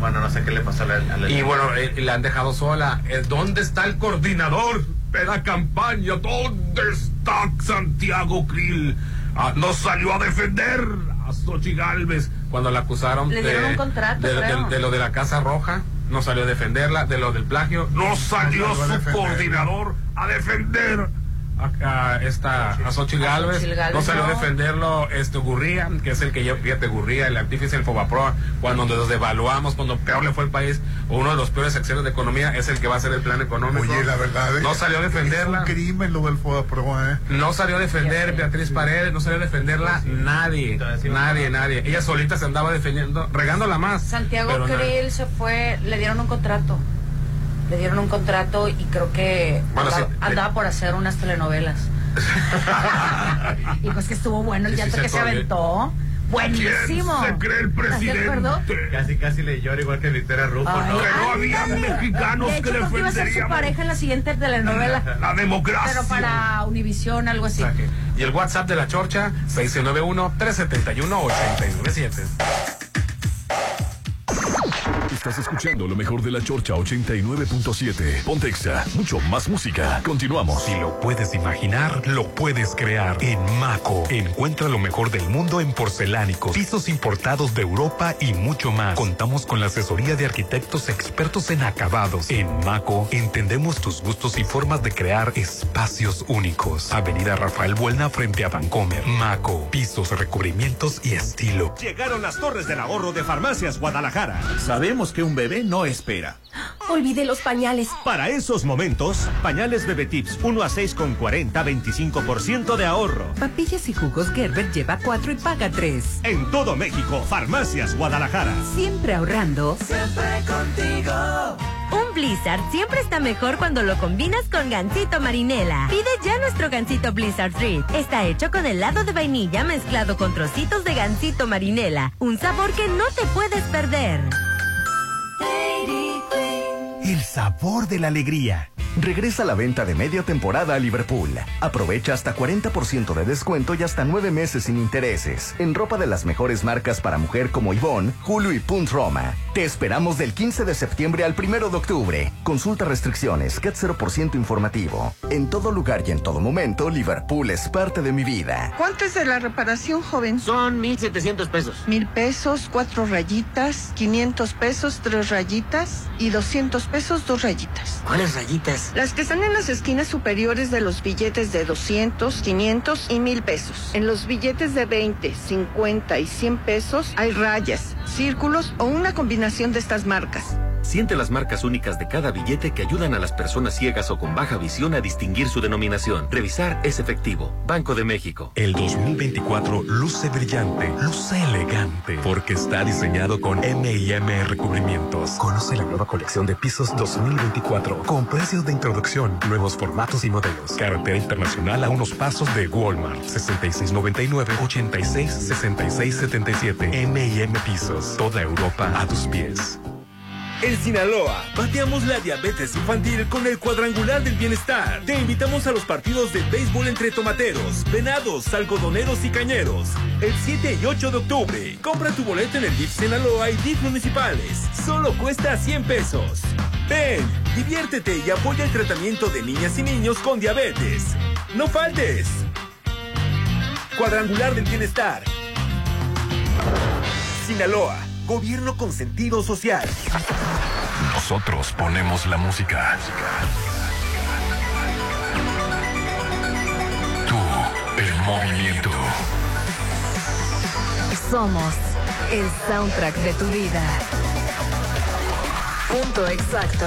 bueno, no sé qué le pasó a la, a la Y bueno, eh, la han dejado sola. Eh, ¿Dónde está el coordinador de la campaña? ¿Dónde está Santiago Krill? Ah, no salió a defender a Xochitl Galvez cuando la acusaron Le de, dieron un contrato, de, de- de lo de la Casa Roja. No salió a defenderla. De lo del plagio. No salió No salió a su coordinador a defender a, a esta a Xochitl Galvez. No salió a defenderlo este Gurría, que es el que lleva, fíjate, Gurría, el artífice del Fobaproa, cuando nos devaluamos, cuando peor le fue el país, uno de los peores secciones de economía es el que va a hacer el plan económico. Oye, la verdad. No salió a defenderla. Es un crimen lo del ¿eh? No salió a defender Beatriz Paredes, no salió a defenderla nadie, nadie, nadie. Ella solita se andaba defendiendo, regándola más. Santiago. Krill se fue, le dieron un contrato. Le dieron un contrato y creo que Bueno, andaba, sí, le- andaba por hacer unas telenovelas. y pues que estuvo bueno el Y sí llanto se que se aventó. Buenísimo. ¿Quién se cree el ¿Estás de acuerdo? presidente? Casi, casi le llora igual que Victoria Rufo, Ay, ¿no? Que no había mexicanos de que hecho, creo que iba a ser su defenderían pareja en la siguiente telenovela. la democracia. Pero para Univisión, algo así. Y el WhatsApp de la Chorcha, 691-371-897. Estás escuchando lo mejor de la Chorcha 89.7. Pontexa, mucho más música. Continuamos. Si lo puedes imaginar, lo puedes crear. En Maco, encuentra lo mejor del mundo en porcelánicos, pisos importados de Europa y mucho más. Contamos con la asesoría de arquitectos expertos en acabados. En Maco, entendemos tus gustos y formas de crear espacios únicos. Avenida Rafael Buelna frente a Vancomer. Maco, pisos, recubrimientos y estilo. Llegaron las torres del ahorro de Farmacias Guadalajara. Sabemos que un bebé no espera. Olvidé los pañales. Para esos momentos, pañales Bebé Tips 1 a 6 con 40, 25% de ahorro. Papillas y jugos Gerber lleva 4 y paga 3. En todo México, Farmacias Guadalajara. Siempre ahorrando. Siempre contigo. Un Blizzard siempre está mejor cuando lo combinas con gansito marinela. Pide ya nuestro gansito Blizzard Treat. Está hecho con helado de vainilla mezclado con trocitos de gansito marinela. Un sabor que no te puedes perder. El sabor de la alegría. Regresa la venta de media temporada a Liverpool. Aprovecha hasta 40% de descuento y hasta 9 meses sin intereses. En ropa de las mejores marcas para mujer como Yvonne, Hulu y Punt Roma. Te esperamos del 15 de septiembre al 1 de octubre. Consulta restricciones, CAT 0% informativo. En todo lugar y en todo momento, Liverpool es parte de mi vida. ¿Cuánto es de la reparación, joven? Son 1.700 pesos. Mil pesos, cuatro rayitas, 500 pesos, tres rayitas y 200 pesos, dos rayitas. ¿Cuáles rayitas? Las que están en las esquinas superiores de los billetes de 200, 500 y 1000 pesos. En los billetes de 20, 50 y 100 pesos hay rayas, círculos o una combinación de estas marcas. Siente las marcas únicas de cada billete que ayudan a las personas ciegas o con baja visión a distinguir su denominación. Revisar es efectivo. Banco de México. El 2024 luce brillante, luce elegante, porque está diseñado con M&M Recubrimientos. Conoce la nueva colección de pisos 2024, con precios de introducción, nuevos formatos y modelos. Carretera internacional a unos pasos de Walmart. 6699-866677. M&M Pisos. Toda Europa a tus pies. En Sinaloa, bateamos la diabetes infantil con el cuadrangular del bienestar. Te invitamos a los partidos de béisbol entre tomateros, venados, algodoneros y cañeros. El 7 y 8 de octubre. Compra tu boleto en el DIF Sinaloa y DIF municipales. Solo cuesta 100 pesos. Ven, diviértete y apoya el tratamiento de niñas y niños con diabetes. No faltes. Cuadrangular del bienestar. Sinaloa, gobierno con sentido social. Nosotros ponemos la música. Tú, el movimiento. Somos el soundtrack de tu vida. Punto exacto.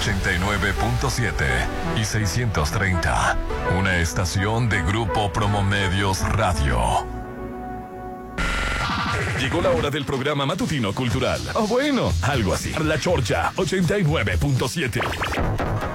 89.7 y 630. Una estación de Grupo Promomedios Radio. Llegó la hora del programa matutino cultural. O bueno, algo así. La Chorcha 89.7.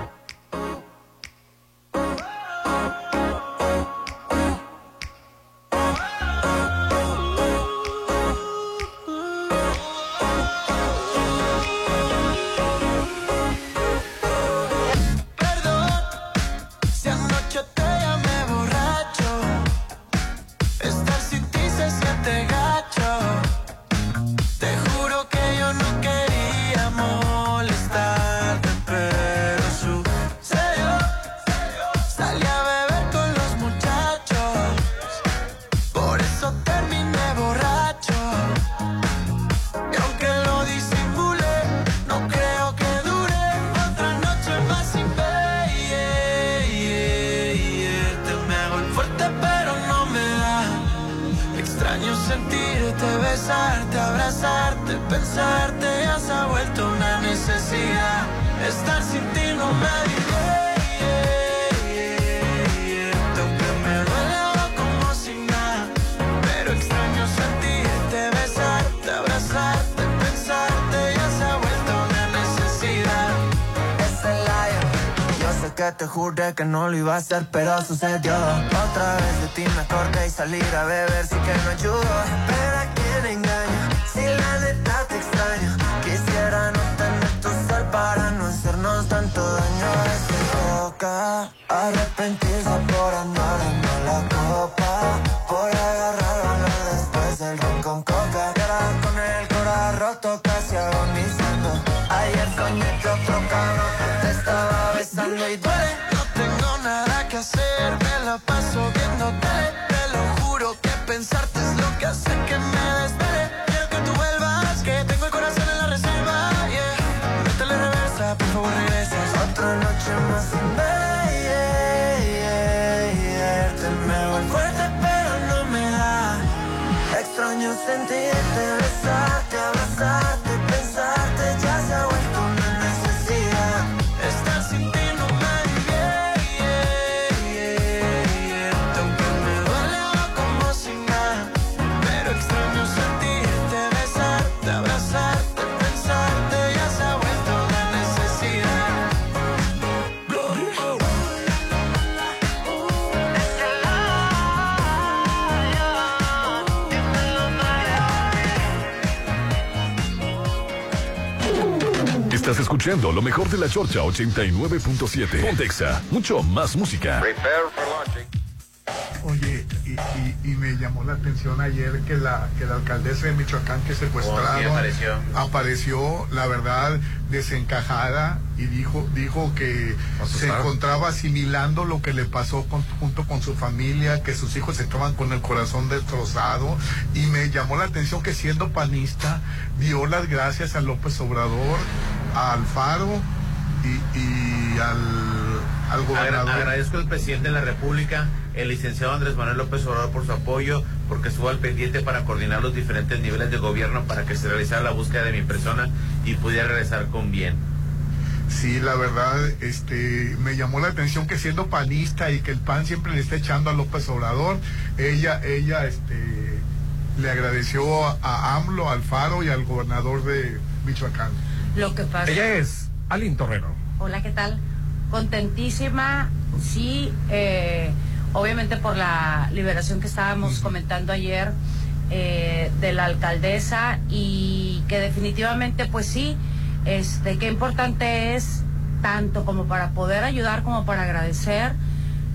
que no lo iba a hacer, pero sucedió. Otra vez de ti me acordé y salir a beber sí que no ayudó. Escuchando lo mejor de la Chorcha 89.7. Pontexa, mucho más música. Oye, y, y- y me llamó la atención ayer que la, que la alcaldesa de Michoacán que secuestraron Oh, sí, apareció. apareció, la verdad, desencajada y dijo, dijo que se encontraba asimilando lo que le pasó con- junto con su familia, que sus hijos estaban con el corazón destrozado y me llamó la atención que siendo panista dio las gracias a López Obrador, a Alfaro y, y al, gobernador. agradezco al presidente de la República, el licenciado Andrés Manuel López Obrador, por su apoyo, porque estuvo al pendiente para coordinar los diferentes niveles de gobierno para que se realizara la búsqueda de mi persona y pudiera regresar con bien. Sí, la verdad, este, me llamó la atención que siendo panista y que el PAN siempre le está echando a López Obrador, ella, ella, este, le agradeció a AMLO, al Faro y al gobernador de Michoacán. Lo que pasa. Ella es Alin Torrero. Hola, ¿qué tal? Contentísima, sí, eh, obviamente por la liberación que estábamos comentando ayer eh, de la alcaldesa y que definitivamente, pues sí, este, qué importante es tanto como para poder ayudar como para agradecer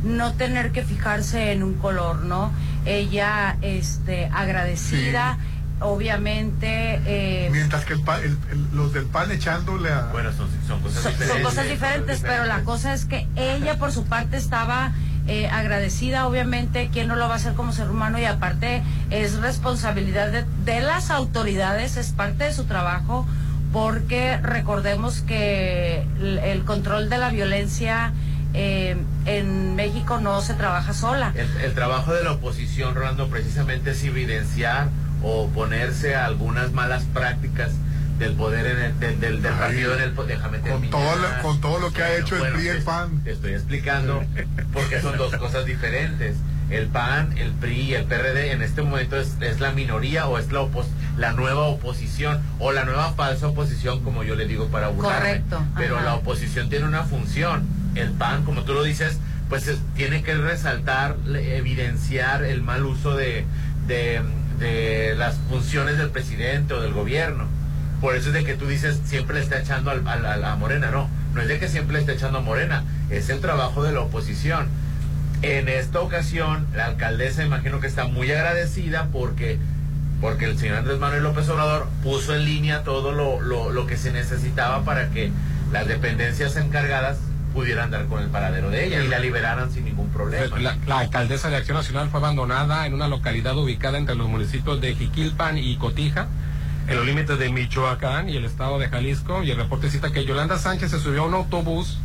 no tener que fijarse en un color, ¿no? Ella, este, agradecida, obviamente. Eh, Mientras que el pa- el- el- los del PAN echándole a... Bueno, son, son cosas son, son diferentes. cosas diferentes, pero la cosa es que ella por su parte estaba eh, agradecida, obviamente, ¿quién no lo va a hacer como ser humano? Y aparte es responsabilidad de, de las autoridades, es parte de su trabajo, porque recordemos que el, el control de la violencia eh, en México no se trabaja sola. El, el trabajo de la oposición, Rolando, precisamente es evidenciar o oponerse a algunas malas prácticas del poder en el, del, del, del Ay, partido en el déjame con terminar. todo lo- con todo lo que ha hecho el PRI y el PAN. Te estoy explicando porque son dos cosas diferentes. El PAN, el PRI y el PRD en este momento es, es la minoría o es la, opos- la nueva oposición o la nueva falsa oposición, como yo le digo para burlarme. Correcto, Pero ajá. la oposición tiene una función. El PAN, como tú lo dices, pues es- tiene que resaltar, evidenciar el mal uso de, de, de las funciones del presidente o del gobierno. Por eso es de que tú dices, siempre le está echando al- a Morena. No, no es de que siempre le esté echando a Morena, es el trabajo de la oposición. En esta ocasión, la alcaldesa imagino que está muy agradecida porque, porque el señor Andrés Manuel López Obrador puso en línea todo lo, lo, lo que se necesitaba para que las dependencias encargadas pudieran dar con el paradero de ella y la liberaran sin ningún problema. La, la alcaldesa de Acción Nacional fue abandonada en una localidad ubicada entre los municipios de Jiquilpan y Cotija, en los límites de Michoacán y el estado de Jalisco. Y el reporte cita que Yolanda Sánchez se subió a un autobús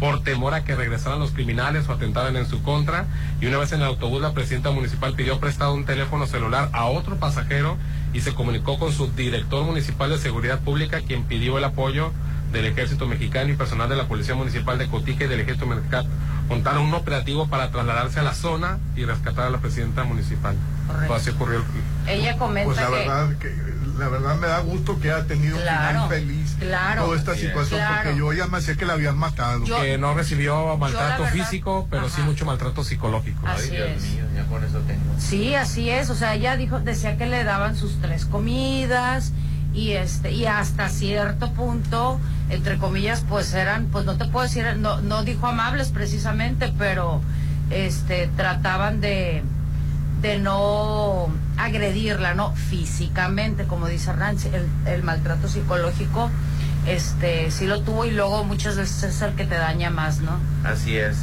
por temor a que regresaran los criminales o atentaran en su contra. Y una vez en el autobús, la presidenta municipal pidió prestado un teléfono celular a otro pasajero y se comunicó con su director municipal de seguridad pública, quien pidió el apoyo del ejército mexicano y personal de la policía municipal de Cotija y del ejército mexicano montaron un operativo para trasladarse a la zona y rescatar a la presidenta municipal. Correcto. Así ocurrió. Ella comenta Pues la que... verdad que la verdad me da gusto que haya tenido Claro, un final feliz claro. toda esta situación Claro. porque yo ya me sé que la habían matado. Yo- que no recibió maltrato verdad- físico, pero sí mucho maltrato psicológico. Así Ay, Dios es. mío, ya con eso tengo. Sí, así es. O sea, ella dijo, decía que le daban sus tres comidas y este y hasta cierto punto, entre comillas, pues eran, pues no te puedo decir, no, no dijo amables precisamente, pero este trataban de de no agredirla, no físicamente, como dice Hernán, el, el maltrato psicológico, este sí lo tuvo y luego muchas veces es el que te daña más, ¿no? Así es.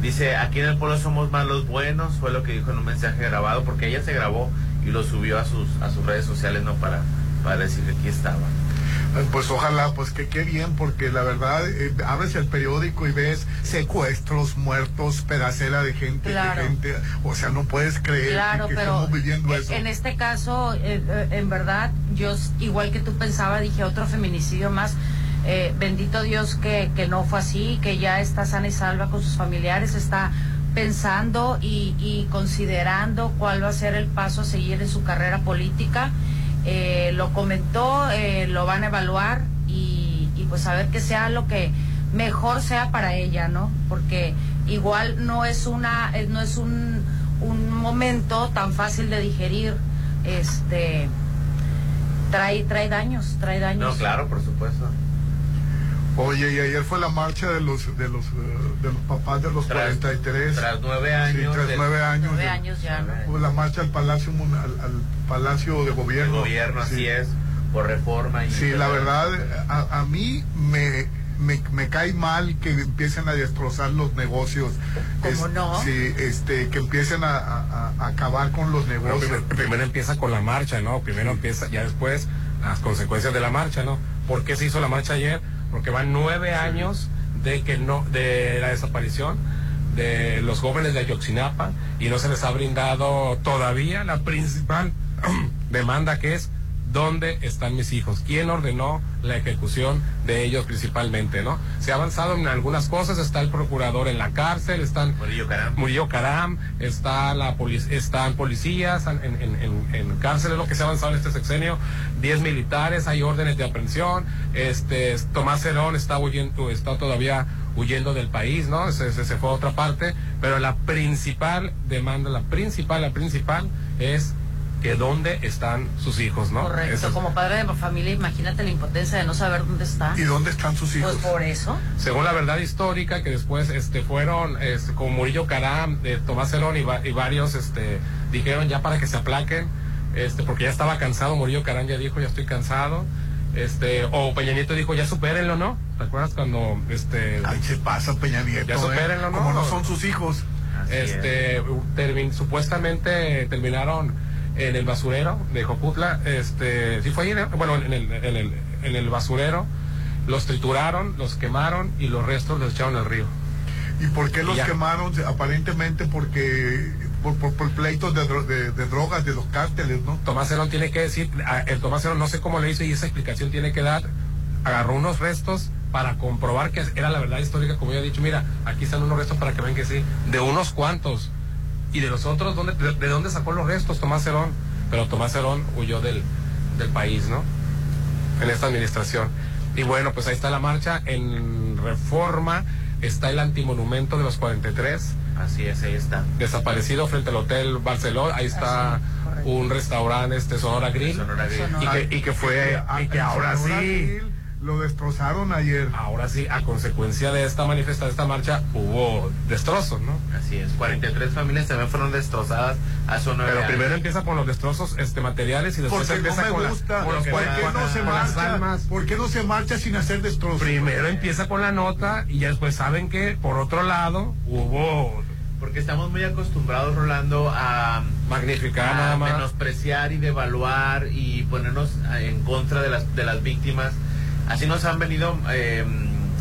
Dice, aquí en el pueblo somos más los buenos, fue lo que dijo en un mensaje grabado, porque ella se grabó y lo subió a sus, a sus redes sociales, ¿no? Para, para decir que aquí estaba. Pues ojalá, pues que qué bien, porque la verdad, eh, abres el periódico y ves secuestros, muertos, pedacera de gente, de gente, o sea, no puedes creer Claro, que pero estamos viviendo en- eso. en este caso, eh, eh, en verdad, yo igual que tú pensaba, dije otro feminicidio más. Eh, bendito Dios que, que no fue así, que ya está sana y salva con sus familiares, está pensando y, y considerando cuál va a ser el paso a seguir en su carrera política. Eh, lo comentó, eh, lo van a evaluar y, y pues a ver que sea lo que mejor sea para ella, ¿no? Porque igual no es una, eh, no es un, un momento tan fácil de digerir, este trae, trae daños, trae daños. No, claro, por supuesto. Oye, y ayer fue la marcha de los de los eh, de los papás de los Tras- 43. tras nueve Sí, años tras del- nueve años. Nueve años ya, ¿no? Fue la marcha al Palacio al, al Palacio de El Gobierno. gobierno, así Sí. es, por reforma. Y Sí, la verdad, a, a mí me, me, me cae mal que empiecen a destrozar los negocios. ¿Cómo Es- no? Sí, este, que empiecen a, a- a acabar con los negocios. primero, primero empieza con la marcha, ¿no? Primero empieza, ya después las consecuencias de la marcha, ¿no? ¿Por qué se hizo la marcha ayer? Porque van nueve años de que no, de la desaparición de los jóvenes de Ayotzinapa y no se les ha brindado todavía la principal demanda que es ¿dónde están mis hijos? ¿Quién ordenó la ejecución de ellos principalmente, no? Se ha avanzado en algunas cosas, está el procurador en la cárcel, están Murillo Caram. Murillo Caram, está la están policías en, en, en, en cárcel, es lo que se ha avanzado en este sexenio, 10 militares, hay órdenes de aprehensión, este Tomás Cerón está huyendo, está todavía huyendo del país, ¿no? Se, se, se fue a otra parte, pero la principal demanda, la principal, la principal es que dónde están sus hijos, ¿no? Correcto, como padre de familia, imagínate la impotencia de no saber dónde está. ¿Y dónde están sus hijos? Pues por eso. según la verdad histórica que después este fueron este, con Murillo Caram, de Tomás Herón y, va- y varios este dijeron ya para que se aplaquen, este porque ya estaba cansado, Murillo Caram ya dijo ya estoy cansado. Este, o Peña Nieto dijo, ya supérenlo, ¿no? ¿Te acuerdas cuando este Ahí se pasa Peña Nieto. ya ¿eh? supérenlo, ¿no? Como no son sus hijos. este termin- supuestamente terminaron en el basurero de Joputla este sí fue ahí ¿no? bueno en el, en el, en el basurero los trituraron los quemaron y los restos los echaron al río ¿Y por qué los ya. quemaron? Aparentemente porque por, por, por pleitos de, de- de drogas de los cárteles, ¿no? Tomás Herón tiene que decir el Tomás Herón no sé cómo le hizo y esa explicación tiene que dar agarró unos restos para comprobar que era la verdad histórica como yo he dicho mira aquí están unos restos para que vean que sí de unos cuantos y de los otros ¿dónde, de, de dónde sacó los restos Tomás Herón pero Tomás Herón huyó del, del país no en esta administración. Y bueno pues ahí está la marcha en reforma. Está el antimonumento de los 43 Así es, ahí está. desaparecido frente al hotel Barcelona. Ahí está un restaurante este Sonora Grill, Sonora Grill. Y, que, y que fue Ah, y que ahora sí. Grill Lo destrozaron ayer. ahora sí a consecuencia de esta manifestación de esta marcha hubo destrozos no Así es. 43 familias también fueron destrozadas hace nueve pero años. primero empieza con los destrozos este materiales y después Porque no empieza me con, la- gusta. con los- ¿Por qué con- no se con las marcha? almas ¿Por qué no se marcha sin hacer destrozos? primero empieza con la nota y ya después saben que por otro lado hubo Porque estamos muy acostumbrados, Rolando, a magnificar a nada más menospreciar y devaluar y ponernos en contra de las, de las víctimas. Así nos han venido eh,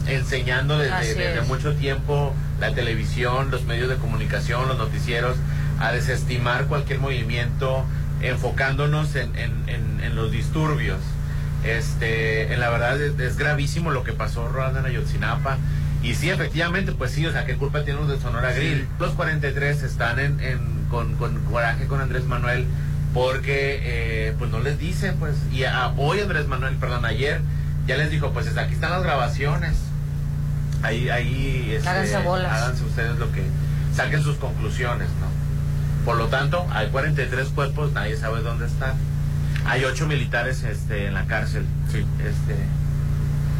enseñando desde, mucho tiempo la televisión, los medios de comunicación, los noticieros, a desestimar cualquier movimiento, enfocándonos en, en- en- en los disturbios. Este, en la verdad es, es gravísimo lo que pasó Rolando en Ayotzinapa. Y sí, efectivamente, pues sí, o sea, ¿qué culpa tienen los de Sonora Grill? Los 43 están en, en- con, con coraje con Andrés Manuel porque eh, pues no les dice, pues, y a- hoy Andrés Manuel, perdón, ayer ya les dijo, pues aquí están las grabaciones. Ahí, ahí, este, Háganse bolas. háganse ustedes lo que, saquen sus conclusiones, ¿no? Por lo tanto, hay 43 cuerpos, nadie sabe dónde están. Hay ocho militares este, en la cárcel. Sí. Este,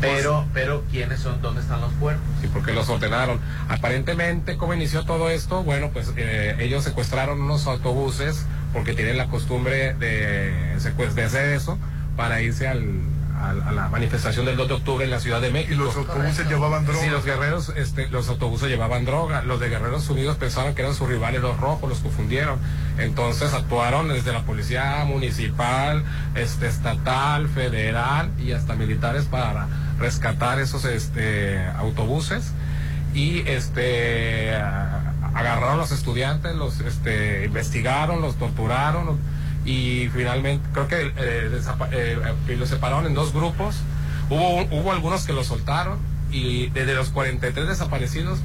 pero, pero, ¿quiénes son? ¿Dónde están los cuerpos? Sí, porque los ordenaron. Aparentemente, ¿cómo inició todo esto? Bueno, pues eh, ellos secuestraron unos autobuses porque tienen la costumbre de, de hacer eso para irse al, a la manifestación del 2 de octubre en la Ciudad de México. Y los autobuses llevaban droga. Sí, los guerreros, este, los autobuses llevaban droga. Los de Guerreros Unidos pensaban que eran sus rivales los rojos, los confundieron. Entonces actuaron desde la policía municipal, este, estatal, federal y hasta militares para rescatar esos este, autobuses y este agarraron a los estudiantes, los este, investigaron, los torturaron y finalmente creo que eh, eh, eh, los separaron en dos grupos. Hubo, hubo algunos que los soltaron y desde los 43 desaparecidos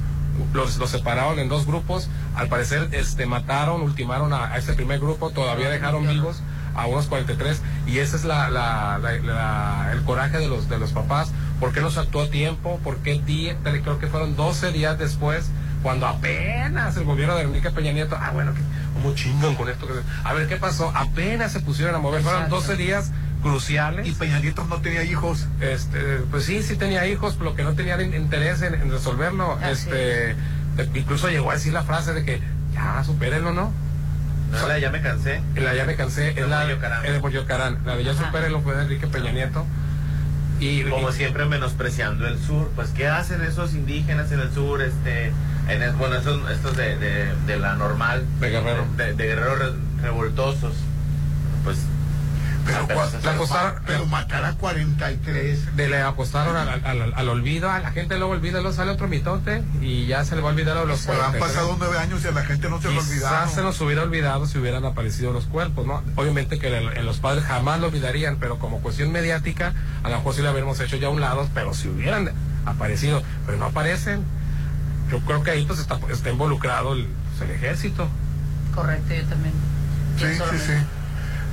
los, los separaron en dos grupos. Al parecer este, mataron, ultimaron a, a ese primer grupo, todavía dejaron vivos a unos 43 y ese es la, la- la- la- el coraje de los de los papás ¿por qué no se actuó a tiempo? ¿por qué día, creo que fueron 12 días después cuando apenas el gobierno de Enrique Peña Nieto ah bueno que como chingan con esto que se- a ver qué pasó apenas se pusieron a mover fueron Exacto. 12 días cruciales Y Peña Nieto no tenía hijos. este, pues sí, sí tenía hijos, lo que no tenía in- interés en, en resolverlo. Este, incluso llegó a decir la frase de que ya supérenlo, ¿no? No, la ya me cansé. La ya me cansé, es De la es de Caram. La de ya supérenlo fue de Enrique Peña Nieto. Y, Como y- siempre menospreciando el sur, pues ¿qué hacen esos indígenas en el sur? Este, en el- bueno, esos, estos de, de, de la normal, De Guerrero. de, de guerreros re- revoltosos, pues Pero, se- La apostaron- pero matar a 43. de le apostaron al, al- al- al olvido, a la gente luego olvida, luego sale otro mitote y ya se le va a olvidar a los Pero han 43. pasado nueve años y a la gente no se lo Quizás olvidaron. se nos hubiera olvidado si hubieran aparecido los cuerpos, ¿no? Obviamente que en, en los padres jamás lo olvidarían, pero como cuestión mediática, a lo mejor sí lo habríamos hecho ya a un lado, pero si hubieran aparecido, pero no aparecen, yo creo que ahí pues está, está involucrado el, pues, el ejército. Correcto, yo también. Sí, sí, sí.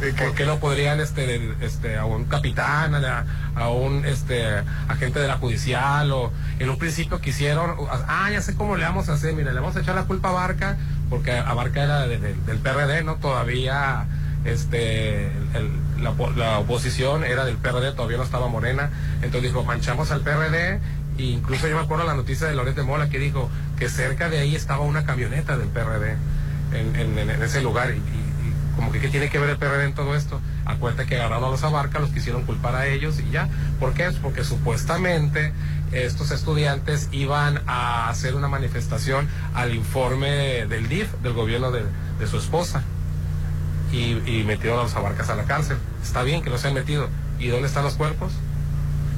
Eh, ¿Por qué no podrían este, este, a un capitán, a, a un este, agente de la judicial o en un principio quisieron, ah, ya sé cómo le vamos a hacer, mira, le vamos a echar la culpa a Barca, porque a Barca era de- de- del PRD, ¿no? Todavía este, el- la, la oposición era del PRD, todavía no estaba Morena, entonces dijo, manchamos al PRD, incluso yo me acuerdo la noticia de Loret de Mola que dijo que cerca de ahí estaba una camioneta del PRD en, ese lugar, y, como que qué tiene que ver el PRD en todo esto, acuérdate que agarraron a los abarca, los quisieron culpar a ellos y ya, ¿por qué? Es porque supuestamente estos estudiantes iban a hacer una manifestación al informe del DIF, del gobierno de, de su esposa y, y metieron a los abarcas a la cárcel. Está bien que los hayan metido. ¿Y dónde están los cuerpos?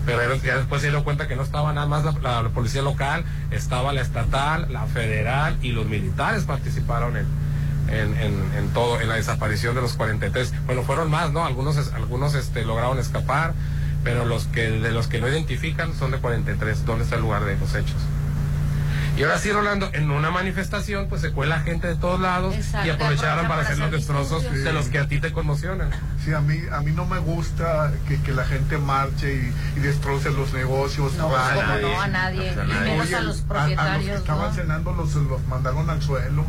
Pero ya después se dieron cuenta que no estaba nada más la, policía local, estaba la estatal, la federal y los militares participaron en, en, todo, en la desaparición de los 43. Bueno, fueron más, ¿no? Algunos, algunos este, lograron escapar, pero los que, de los que no identifican son de 43. ¿Dónde está el lugar de los hechos? Y ahora sí, Rolando, en una manifestación, pues se cuela gente de todos lados Exacto, y aprovecharon aprovecha para para hacer los destrozos de los que a ti te conmocionan. Sí, a mí, a mí no me gusta que, que la gente marche y, y destroce los negocios. No, raye. cómo no, a nadie, y menos a los a- a, los propietarios, que estaban ¿no? cenando los, los mandaron al suelo.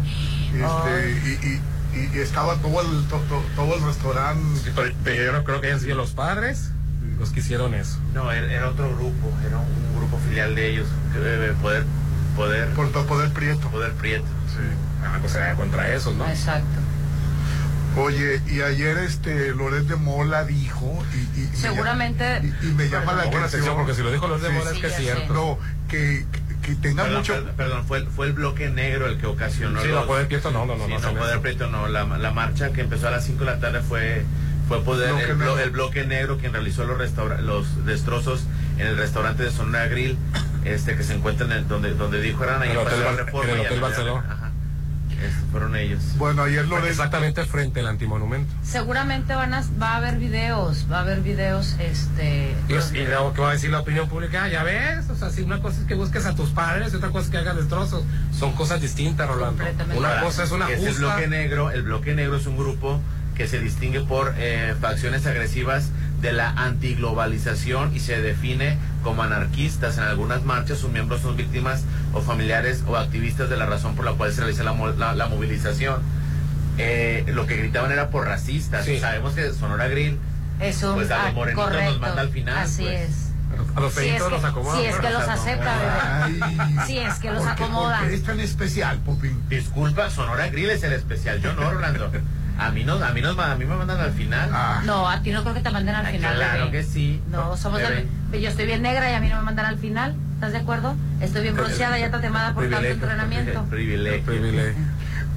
Este, y, y, y- y estaba todo el, to- to- todo el restaurante. Pero, pero yo no creo que hayan sido los padres los que hicieron eso. No, era, era otro grupo, era un grupo filial de ellos, que, eh, poder, poder, poder Prieto. Poder Prieto. Sí. Ah, pues era contra esos, ¿no? Exacto. Oye, y ayer este Loret de Mola dijo y, y- y me Seguramente. llama- y, y me llama la atención atención, porque si lo dijo Loret de Mola es que es cierto. No, que, que tenga Perdón, mucho perdón, perdón, fue, el- fue el bloque negro el que ocasionó Sí, los- no, Poder Prieto no, no, no, Sí, no no, Poder eso. Prieto no, la, la marcha que empezó a las 5 de la tarde fue, fue poder, Bloque el, blo- negro. el bloque negro quien realizó los, restaura- los destrozos en el restaurante de Sonora Grill, este que se encuentra en el, donde, donde dijo eran ahí En el Hotel Bar- Reforma en el Hotel. Ajá. Estos fueron ellos. Bueno, ayer Loret... Exactamente frente al antimonumento. Seguramente van a, va a haber videos, va a haber videos, este... Y, los- y luego, ¿qué va a decir la opinión pública? Ah, Ya ves, o sea, si una cosa es que busques a tus padres y otra cosa es que hagas destrozos. Son cosas distintas, Rolando. Una Ahora, cosa es una que es el justa... bloque negro. El bloque negro es un grupo que se distingue por eh, facciones agresivas de la antiglobalización y se define como anarquistas. En algunas marchas sus miembros son víctimas o familiares o activistas de la razón por la cual se realiza la, la- la movilización. Eh, lo que gritaban era por racistas. Sí. Sabemos que Sonora Grill Es un... pues a ah, los morenitos correcto. nos manda al final. Así pues. es. A los Si es feitos que- los acomodan. si es que los acepta, bebé. Si es que los ¿Por qué- acomodan. por qué es tan especial, Popín? Disculpa, Sonora Grill es el especial. Yo no, Rolando. A mí, no, a mí, nos, a mí me mandan al final. No, a ti no creo que te manden al Ay, final. claro bebé. que sí. No, somos Bebé. Yo estoy bien negra y a mí no me mandan al final. ¿Estás de acuerdo? Estoy bien bronceada, ya tatemada por tanto Privilegio, entrenamiento. Privilegio.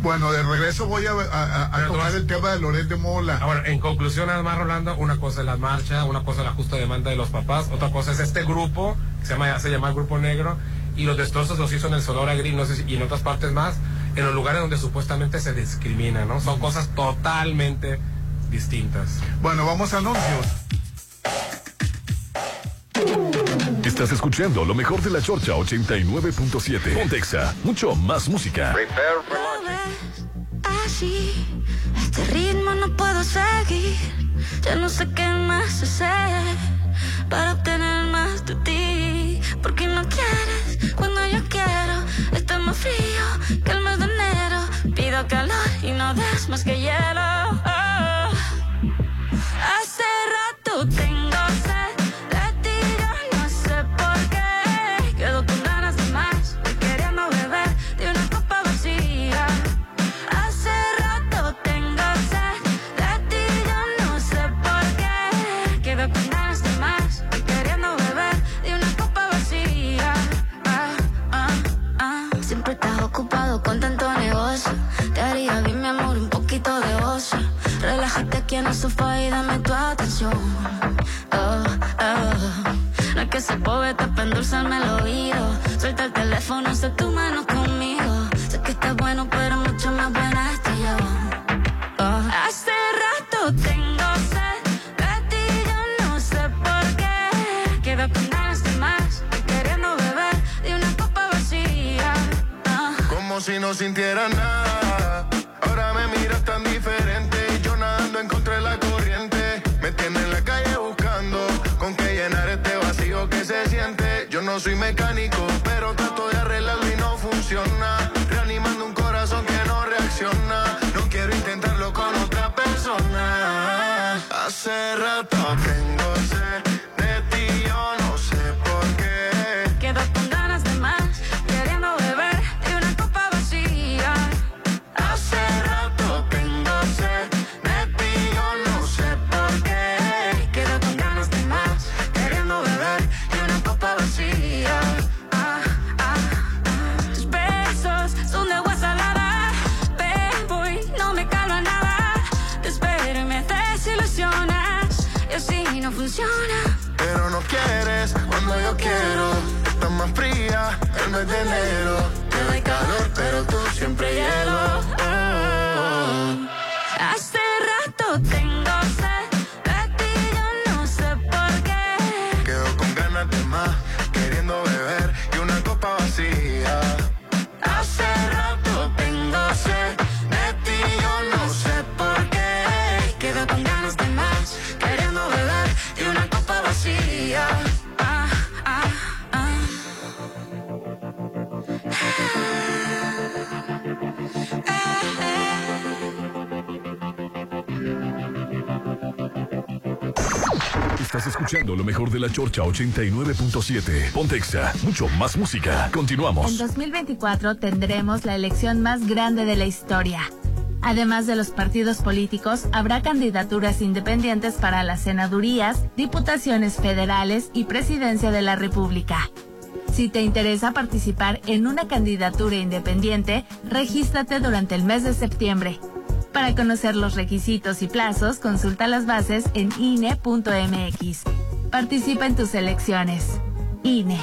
Bueno, de regreso voy a, a- a- tocar el tema de Loret de Mola. Ahora, en conclusión, nada más, Rolando, una cosa es la marcha, una cosa es la justa demanda de los papás, otra cosa es este grupo, que se llama, se llama el Grupo Negro, y los destrozos los hizo en el Sonora Grill, no sé si- y en otras partes más, en los lugares donde supuestamente se discrimina, ¿no? Son cosas totalmente distintas. Bueno, vamos a anuncios. Estás escuchando lo mejor de la Chorcha 89.7. Pontexa, mucho más música. Así, este ritmo no puedo seguir. Ya no sé qué más hacer para obtener más de ti. Porque no quieres cuando yo quiero. Está más frío que el mes de enero. Pido calor y no des más que hielo. Oh. Hace rato tengo Sofá y dame tu atención. Oh, oh. No es que se poeta para endulzarme el oído. Suelta el teléfono, haz tu mano conmigo. Sé que estás bueno, pero mucho más buena estoy yo. Oh. Hace rato tengo sed de ti, yo no sé por qué. Quedo con ganas de más, queriendo beber de una copa vacía. Ah. Como si no sintiera nada. no soy mecánico, pero trato de arreglarlo y no funciona. Reanimando un corazón que no reacciona. No quiero intentarlo con otra persona. Hace rato que tengo sed. El Estás escuchando lo mejor de la Chorcha 89.7. Pontexa, mucho más música. En Continuamos. 2024 tendremos la elección más grande de la historia. Además de los partidos políticos, habrá candidaturas independientes para las senadurías, diputaciones federales y presidencia de la República. Si te interesa participar en una candidatura independiente, regístrate durante el mes de septiembre. Para conocer los requisitos y plazos, consulta las bases en INE.mx. Participa en tus elecciones. INE.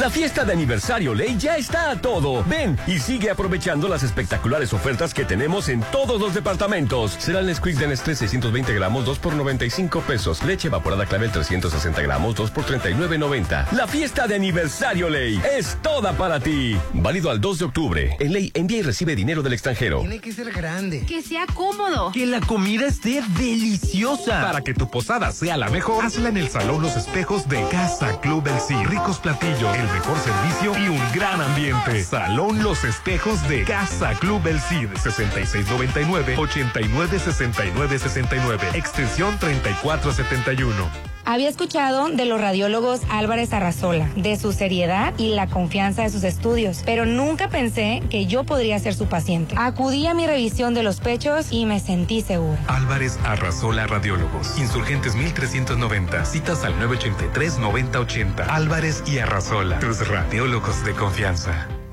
La fiesta de aniversario Ley ya está a todo. Ven y sigue aprovechando las espectaculares ofertas que tenemos en todos los departamentos. Será el Nesquik de Nestlé 620 gramos 2 por 95 pesos. Leche evaporada Clavel 360 gramos 2 por 39.90. La fiesta de aniversario Ley es toda para ti. Válido al 2 de octubre. En Ley envía y recibe dinero del extranjero. Tiene que ser grande. Que sea cómodo. Que la comida esté deliciosa. Para que tu posada sea la mejor, hazla en el Salón Los Espejos de Casa Club El Sí. Ricos platillos, el mejor servicio y un gran ambiente. Salón Los Espejos de Casa Club El Cid. 6699-896969. Extensión 3471. Había escuchado de los radiólogos Álvarez Arrazola, de su seriedad y la confianza de sus estudios, pero nunca pensé que yo podría ser su paciente. Acudí a mi revisión de los pechos y me sentí segura. Álvarez Arrasola Radiólogos. Insurgentes 1390. Citas al 983-9080. Álvarez y Arrasola. Tus radiólogos de confianza.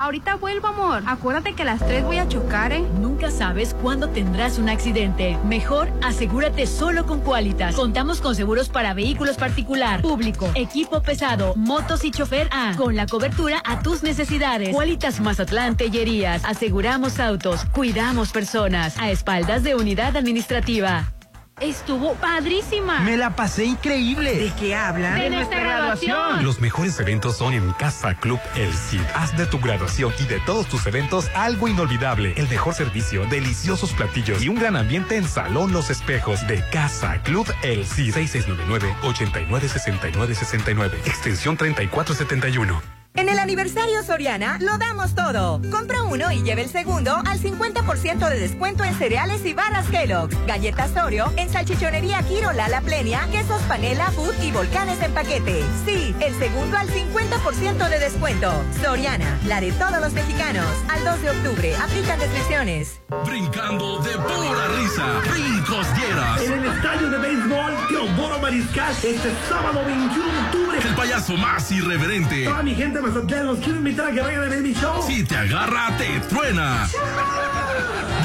Ahorita vuelvo, amor. Acuérdate que a las 3 voy a chocar, ¿eh? Nunca sabes cuándo tendrás un accidente. Mejor asegúrate solo con Qualitas. Contamos con seguros para vehículos particular, público, equipo pesado, motos y chofer A, con la cobertura a tus necesidades. Qualitas Mazatlán Tellerías. Aseguramos autos, cuidamos personas. A espaldas de unidad administrativa. Estuvo padrísima. Me la pasé increíble. ¿De qué hablan? De nuestra graduación. Los mejores eventos son en Casa Club El Cid. Haz de tu graduación y de todos tus eventos algo inolvidable. El mejor servicio, deliciosos platillos y un gran ambiente en Salón Los Espejos de Casa Club El Cid. 6699-896969. Extensión 3471. En el aniversario Soriana lo damos todo. Compra uno y lleve el segundo al 50% de descuento en cereales y barras Kellogg's, galletas Oreo, en salchichonería Kiro Lala Plenia, quesos panela, food y volcanes en paquete. Sí, el segundo al 50% de descuento. Soriana, la de todos los mexicanos. Al 2 de octubre, aplican restricciones. Brincando de pura risa, brincos dieras. En el estadio de béisbol Teodoro Mariscal este sábado 21 de octubre. El payaso más irreverente. Toda mi gente Mazatlán los quiero invitar a que vayan a ver mi show. Si te agarra, te truena.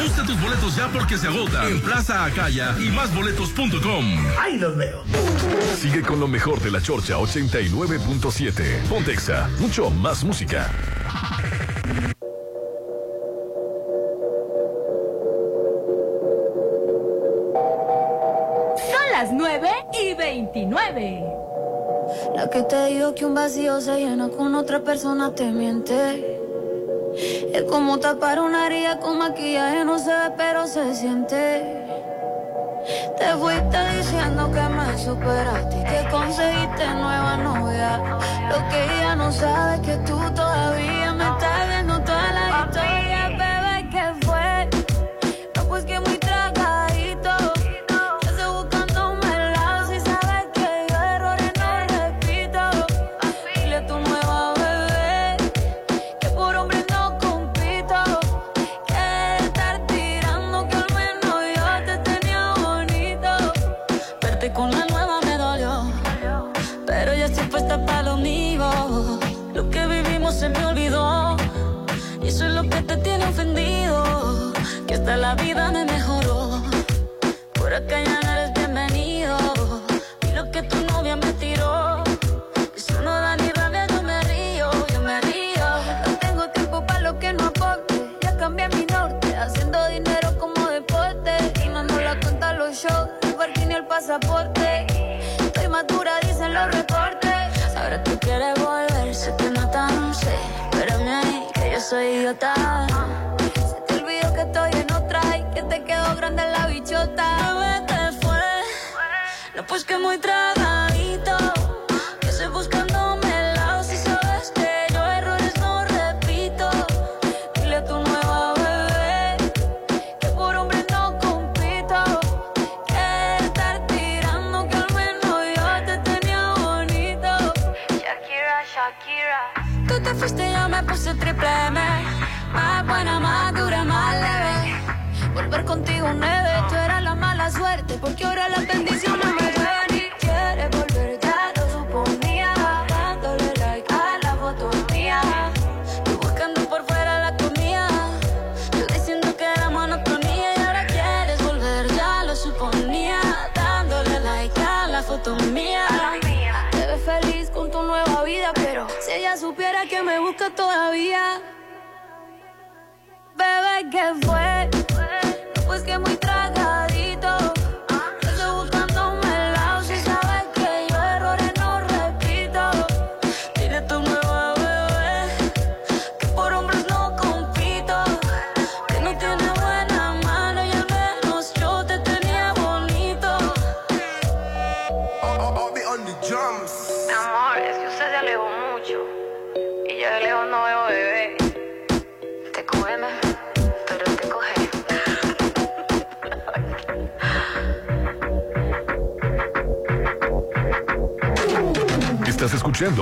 Busca tus boletos ya porque se agotan en Plaza Acaya y másboletos.com. Ahí los veo. Sigue con lo mejor de la Chorcha 89.7. Pontexa, mucho más música. las 9 y 29. La que te digo que un vacío se llena con otra persona te miente. Es como tapar una herida con maquillaje, no se ve, pero se siente. Te fuiste diciendo que me superaste y que conseguiste nueva novia. Lo que ella no sabe es que tú todavía me estás viendo toda la historia, soy idiota. Se te olvidó que estoy en otra y que te quedó grande la bichota. Bebé, te fue. No, pues que muy tragadito.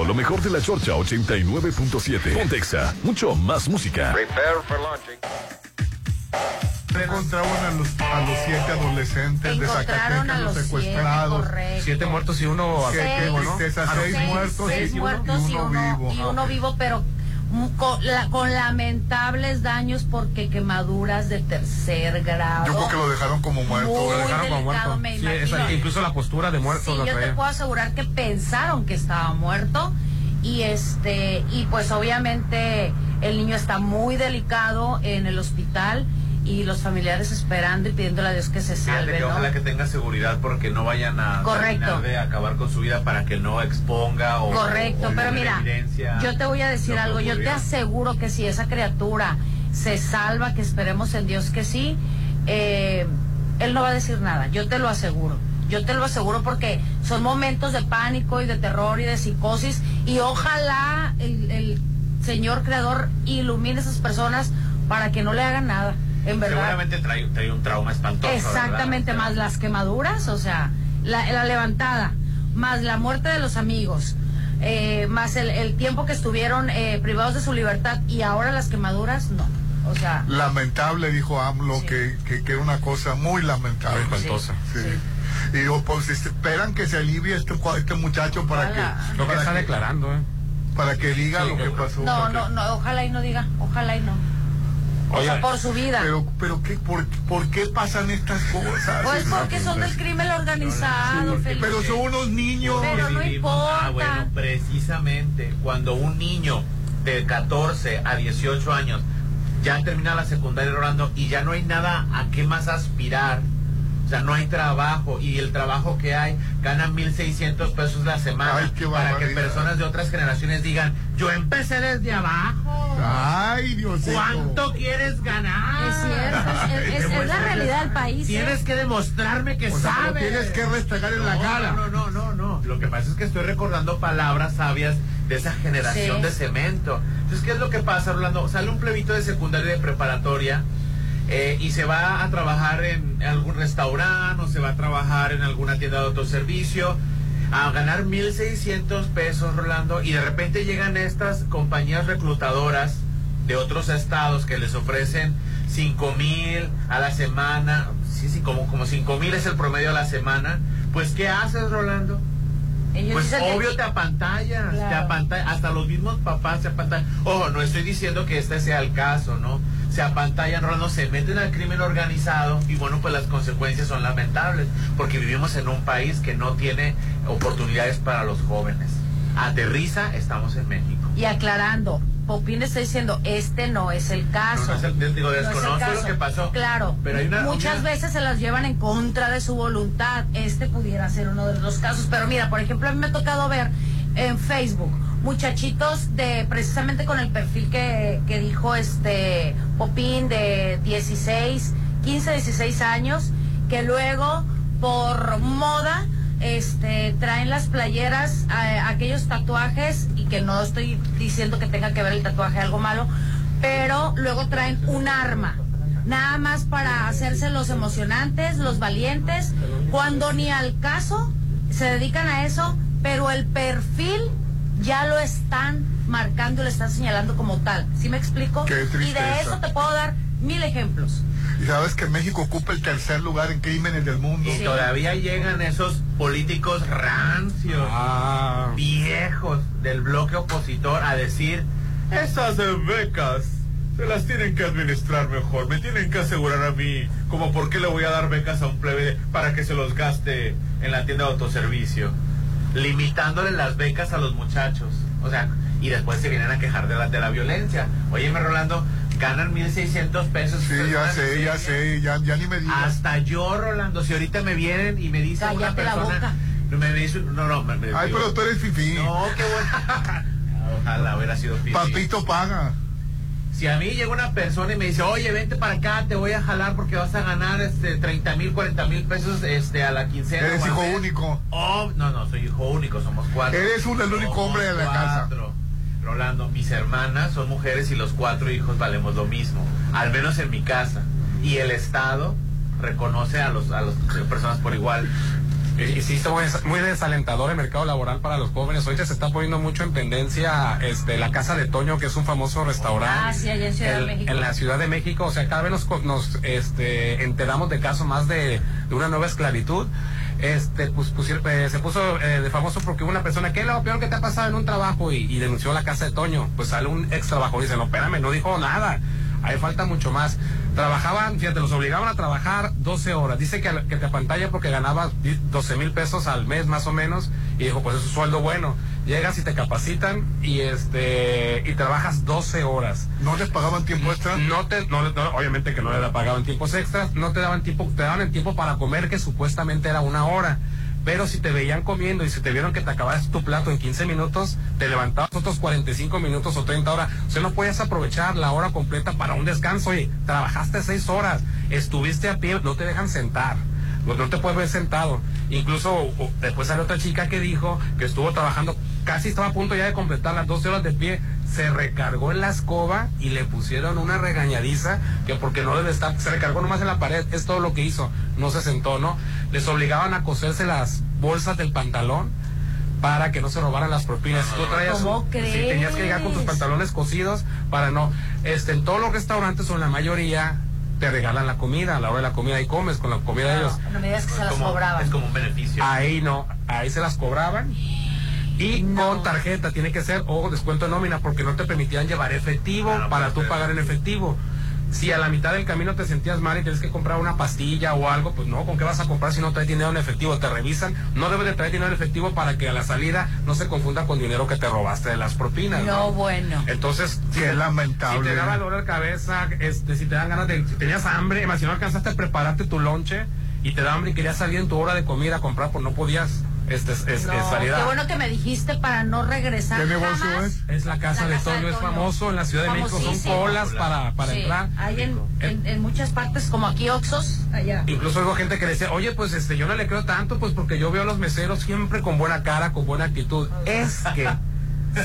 Escuchando lo mejor de la Chorcha 89.7. Pontexa, mucho más música. Encontraron a los, a los siete adolescentes de Zacatecas, los siete, secuestrados. correcto. Siete muertos y uno vivo, ¿no? tristeza, seis seis- muertos seis y uno- muertos y uno vivo. y uno vivo, pero con, la- con lamentables daños porque quemaduras de tercer grado. Yo creo que lo dejaron como muerto. Muy Lo dejaron como delicado, muerto. me Sí, esa- incluso la postura de muerto Sí, yo te traía. puedo asegurar que pensaron que estaba muerto y este y pues obviamente el niño está muy delicado en el hospital y los familiares esperando y pidiéndole a Dios que se salve, que ¿no? ojalá que tenga seguridad porque no vayan a Correcto. de acabar con su vida para que no exponga o Correcto, o pero deje mira, evidencia yo te voy a decir algo, yo te aseguro que si esa criatura se salva, que esperemos en Dios que sí, eh, él no va a decir nada, yo te lo aseguro. Yo te lo aseguro porque son momentos de pánico y de terror y de psicosis y ojalá el, el Señor Creador ilumine a esas personas para que no le hagan nada, en verdad. Seguramente trae, trae un trauma espantoso. Exactamente, ¿verdad? más las quemaduras, o sea, la, la levantada, más la muerte de los amigos, eh, más el, el tiempo que estuvieron eh, privados de su libertad y ahora las quemaduras, no. O sea, Lamentable, dijo AMLO, que, que, que era una cosa muy lamentable. Espantosa. Sí. Y digo, pues esperan que se alivie este, este muchacho para Ojalá. que, Lo que para está que- declarando, ¿eh? para que diga Sí, lo que pasó. no, porque- no, no, ojalá y no diga, ojalá y no. O sea, por su vida. Pero, pero ¿qué, por, ¿por qué pasan estas cosas? Pues porque son del crimen organizado, Felipe. Pero son unos niños. Pero no Vivimos- importa. Ah, bueno, precisamente cuando un niño de 14 a 18 años ya termina la secundaria orando y ya no hay nada a qué más aspirar sea, no hay trabajo y el trabajo que hay ganan 1.600 pesos la semana Ay, qué para que personas de otras generaciones digan, yo empecé desde abajo. Ay, Dios ¿Cuánto quieres ganar? Es cierto, es- es- es la realidad del país, ¿eh? Tienes que demostrarme que O sea, pero sabes. tienes que restregar en la No, cara. No, no, no, no. Lo que pasa es que estoy recordando palabras sabias de esa generación Sí. de cemento. Entonces, ¿qué es lo que pasa, Orlando? Sale un plebito de secundaria y de preparatoria eh, y se va a trabajar en algún restaurante o se va a trabajar en alguna tienda de autoservicio a ganar 1.600 pesos, Rolando, y de repente llegan estas compañías reclutadoras de otros estados que les ofrecen 5 mil a la semana, sí, sí, como, como 5 mil es el promedio a la semana, pues ¿qué haces, Rolando? Ellos Pues que- obvio te apantallas, Claro. te apantallas, hasta los mismos papás se apantallan. Ojo, no estoy diciendo que este sea el caso, ¿no? Se apantallan, Rolando, se meten al crimen organizado y bueno, pues las consecuencias son lamentables, porque vivimos en un país que no tiene oportunidades para los jóvenes. Aterriza, estamos en México. Y aclarando, Popín está diciendo, este no es el caso. No, no es el- digo, No es el desconozco caso. lo que pasó. Claro, Pero hay una- muchas una- veces se las llevan en contra de su voluntad. Este pudiera ser uno de los casos. Pero mira, por ejemplo, a mí me ha tocado ver en Facebook muchachitos de precisamente con el perfil que, que dijo este Popín de 16, 15, 16 años, que luego por moda este traen las playeras eh, aquellos tatuajes y que no estoy diciendo que tenga que ver el tatuaje algo malo pero luego traen un arma nada más para hacerse los emocionantes los valientes cuando ni al caso se dedican a eso pero el perfil ya lo están marcando y lo están señalando como tal. ¿sí me explico? Qué y de eso te puedo dar mil ejemplos. Y sabes que México ocupa el tercer lugar en crímenes del mundo. Y todavía llegan esos políticos rancios, viejos del bloque opositor a decir, esas becas se las tienen que administrar mejor, me tienen que asegurar a mí, como por qué le voy a dar becas a un plebe para que se los gaste en la tienda de autoservicio, limitándole las becas a los muchachos, o sea, y después se vienen a quejar de la, de la violencia. Óyeme, Rolando, ganan 1.600 pesos. Sí, ya sé, ya sé, ya, ya ni me digas. Hasta yo, Rolando, si ahorita me vienen y me dice una Cállate la persona. boca. No, me dice, no, no, me, me- Ay, digo, pero tú eres fifí. No, qué bueno. Ojalá hubiera sido fifí. Papito paga. Si a mí llega una persona y me dice, oye, vente para acá, te voy a jalar porque vas a ganar este 30 mil, 40 mil pesos este, a la quincena. Eres hijo mes". único. Oh, no, no, soy hijo único, somos cuatro. Eres un- el único Somos hombre de la casa. cuatro. Rolando, mis hermanas son mujeres y los cuatro hijos valemos lo mismo, al menos en mi casa. Y el Estado reconoce a los a las personas por igual. Y, y sí, está muy, des- muy desalentador el mercado laboral para los jóvenes. Ahorita se está poniendo mucho en tendencia este, la Casa de Toño, que es un famoso restaurante. Ah, sí, allá en Ciudad de México. En la Ciudad de México, o sea, cada vez nos, nos este, enteramos de casos más de, de una nueva esclavitud. Este, pues, pusier- eh, se puso eh, de famoso porque una persona, ¿qué es lo peor que te ha pasado en un trabajo? Y, y denunció la casa de Toño. Pues sale un ex trabajador y dice, no, espérame, no dijo nada. Ahí falta mucho más. Trabajaban, fíjate, los obligaban a trabajar 12 horas. Dice que, que te apantalla porque ganaba 12 mil pesos al mes más o menos. Y dijo, pues es un sueldo bueno. Llegas y te capacitan y este y trabajas 12 horas. ¿No les pagaban tiempo extra? No te, no, no, obviamente que no le pagaban tiempos extras, no te daban tiempo, te daban el tiempo para comer que supuestamente era una hora. Pero si te veían comiendo y si te vieron que te acabas tu plato en 15 minutos, te levantabas otros 45 minutos o 30 horas. O sea, no puedes aprovechar la hora completa para un descanso. Oye, trabajaste 6 horas, estuviste a pie, no te dejan sentar. No, te puedes ver sentado. Incluso después salió otra chica que dijo que estuvo trabajando, casi estaba a punto ya de completar las 12 horas de pie, se recargó en la escoba y le pusieron una regañadiza que porque no debe estar, se recargó nomás en la pared, es todo lo que hizo, no se sentó, ¿no? Les obligaban a coserse las bolsas del pantalón para que no se robaran las propinas. Tú traías ¿Cómo un- sí, crees? tenías que llegar con tus pantalones cosidos para no. Este, en todos los restaurantes o en la mayoría te regalan la comida, a la hora de la comida y comes con la comida de ellos. no me digas que se las como, cobraban es como un beneficio. Ahí no, ahí se las cobraban. Y con tarjeta tiene que ser o descuento de nómina porque no te permitían llevar efectivo Claro, para tú pagar en efectivo. Si a la mitad del camino te sentías mal y tienes que comprar una pastilla o algo, pues no, ¿con qué vas a comprar si no traes dinero en efectivo? Te revisan, no debes de traer dinero en efectivo para que a la salida no se confunda con dinero que te robaste de las propinas. no No, bueno Entonces, si Qué te- lamentable. Si te daba dolor de cabeza, este, si te dan ganas de, si tenías hambre, más si no alcanzaste a prepararte tu lonche, y te da hambre y querías salir en tu hora de comida a comprar, pues no podías es, es- No, es salir a- qué bueno que me dijiste para no regresar jamás. Es la casa La de casa de Toño, es famoso en la Ciudad de México, son colas para, para Sí, entrar. Hay en, en, en muchas partes, como aquí Oxos, allá. Incluso hubo gente que decía, oye, pues este, yo no le creo tanto, pues porque yo veo a los meseros siempre con buena cara, con buena actitud. Es que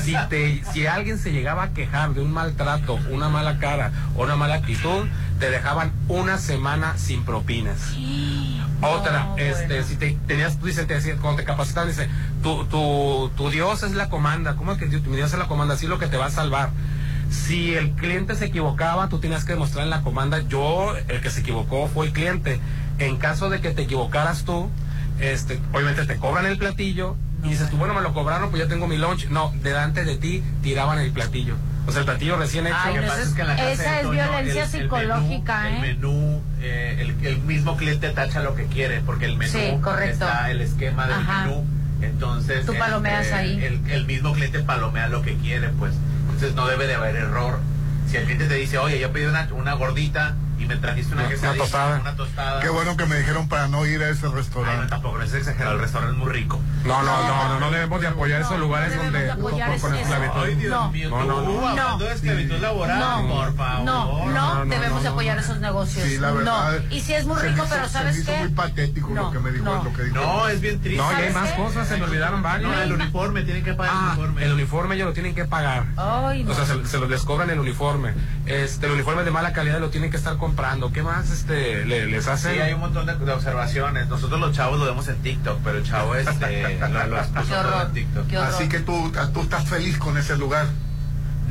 si te, si alguien se llegaba a quejar de un maltrato, una mala cara o una mala actitud, te dejaban una semana sin propinas. Otra, este, si te tenías, tú dices, te decía, cuando te capacitaban, dice, tu, tu, tu Dios es la comanda, ¿cómo es que tu Dios es la comanda? Así es lo que te va a salvar. Si el cliente se equivocaba, tú tenías que demostrar en la comanda, yo, el que se equivocó fue el cliente. En caso de que te equivocaras tú, este, obviamente te cobran el platillo y dices tú, bueno, me lo cobraron, pues ya tengo mi lunch. No, delante de ti tiraban el platillo. O sea, el platillo recién hecho. Ay, no, pasa esa es que en la casa esa de es Toño, violencia el- el psicológica, menú, ¿eh? El menú, eh, el, el mismo cliente tacha lo que quiere, porque el menú Sí, correcto. está el esquema del Ajá. menú. Entonces, Tú el- palomeas ahí. El, el mismo cliente palomea lo que quiere, pues. Entonces no debe de haber error. Si el cliente te dice, oye, yo pedí una, una gordita y me trajiste una, Una- tostada. una tostada. Qué bueno que me dijeron para no ir a ese Ay, no, restaurante. tampoco, no es exagerado, el restaurante es muy rico. No, no, no, no, no debemos de apoyar esos lugares donde con, esclavitud. Ay, Dios No. mío, No, no, hablando de esclavitud laboral, No. por favor. No, no, no, no, debemos no, de no. apoyar esos negocios. Sí, la verdad. No. Y si es muy rico, pero ¿sabes qué? muy patético No, lo que me dijo, no. lo que dijo. No, es bien triste. No, y hay ¿Sabes más cosas, se me olvidaron varios. No, el uniforme, tienen que pagar el Ah, uniforme. el uniforme ellos lo tienen que pagar. O sea, se, les cobran el uniforme. Este, el uniforme de mala calidad lo tienen que estar comprando. ¿Qué más este, le- les hacen? Sí, hay un montón de, de observaciones. Nosotros los chavos lo vemos en TikTok, pero el chavo este, lo, lo horror. en TikTok. Así que tú, tú estás feliz con ese lugar.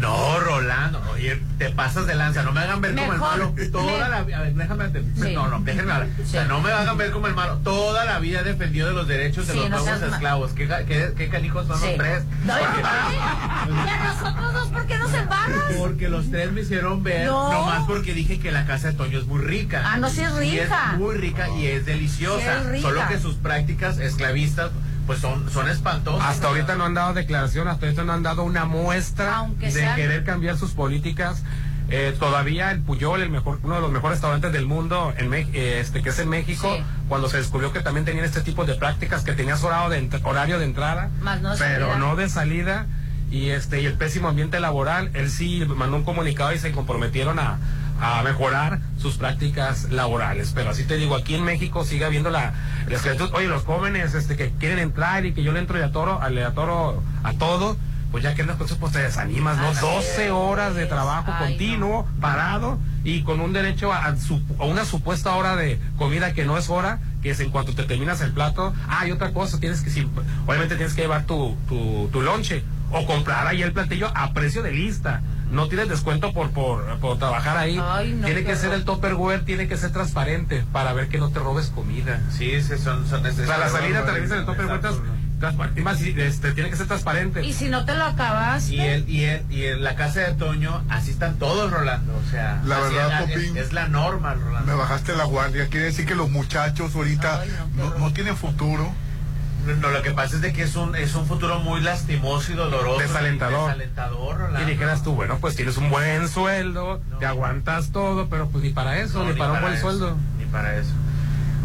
No, Rolando, oye, te pasas de lanza, no me hagan ver como el malo. Toda me- la vida, a ver, déjame, Sí. no, no, déjenme hablar. O sea, no me hagan ver como el malo. Toda la vida he defendido de los derechos de los nuevos esclavos. ¿Qué, qué, qué canijos son los tres? No, Porque- ¿Y a nosotros dos por qué nos embarras? Porque los tres me hicieron ver, No. nomás porque dije que la casa de Toño es muy rica. Ah, no, sí es Y rica. es muy rica y es deliciosa. Sí es rica. Solo que sus prácticas esclavistas, pues son, son espantosas. Hasta ahorita no han dado declaración, hasta ahorita no han dado una muestra Aunque de sean- querer cambiar sus políticas. Eh, todavía el Puyol, el mejor, uno de los mejores restaurantes del mundo, en Mex- eh, este, que es en México, Sí. cuando se descubrió que también tenían este tipo de prácticas, que tenías horario de, ent- horario de entrada, Más no de pero salida. no de salida, y este y el pésimo ambiente laboral, él sí mandó un comunicado y se comprometieron a, a mejorar sus prácticas laborales. Pero así te digo, aquí en México sigue habiendo la, la esclavitud. Oye, los jóvenes este, que quieren entrar y que yo le entro y atoro, le atoro a todo, pues ya que con eso, pues te desanimas, ¿no? 12 horas de trabajo Ay, continuo, parado y con un derecho a, a su- a una supuesta hora de comida que no es hora, que es en cuanto te terminas el plato. Ah, y otra cosa, tienes que, si, obviamente tienes que llevar tu, tu, tu lonche o comprar ahí el platillo a precio de lista. No tienes descuento por, por, por trabajar ahí. Ay, no, tiene que ser el topperware, tiene que ser transparente para ver que no te robes comida. Sí, sí, son, son O sea, la salida te revisan el topperware trans- transparente. Más, este, tiene que ser transparente. Y si no te lo acabas. Y él, y él, y en la casa de Toño, así están todos, Rolando. O sea, La verdad, es, Popín, es, es la norma, Rolando. Me bajaste la guardia. Quiere decir que los muchachos ahorita Ay, no, no tienen futuro. No, lo que pasa es de que es un, es un futuro muy lastimoso y doloroso. Desalentador. Desalentador, Rolando. Y dijeras tú, bueno, pues tienes un buen sueldo, te aguantas todo, pero pues ni para eso, No, ni, para un buen eso, sueldo. Ni para eso.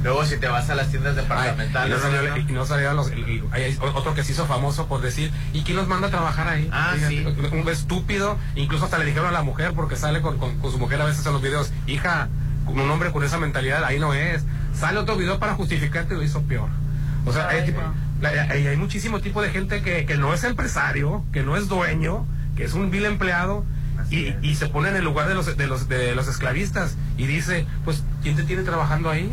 Luego, si te vas a las tiendas Ay, y departamentales. no salió- y no los- el- el- hay otro que se hizo famoso por decir, ¿y quién los manda a trabajar ahí? Ah, sí. Un estúpido, incluso hasta le dijeron a la mujer, porque sale con, con- con su mujer a veces en los videos, hija, un hombre con esa mentalidad, ahí no es. Sale otro video para justificarte y lo hizo peor. O sea, hay, Ay, tipo- no. hay, hay muchísimo tipo de gente que, que no es empresario, que no es dueño, que es un vil empleado. Y, y se pone en el lugar de los, de los de los esclavistas y dice, pues, ¿quién te tiene trabajando ahí?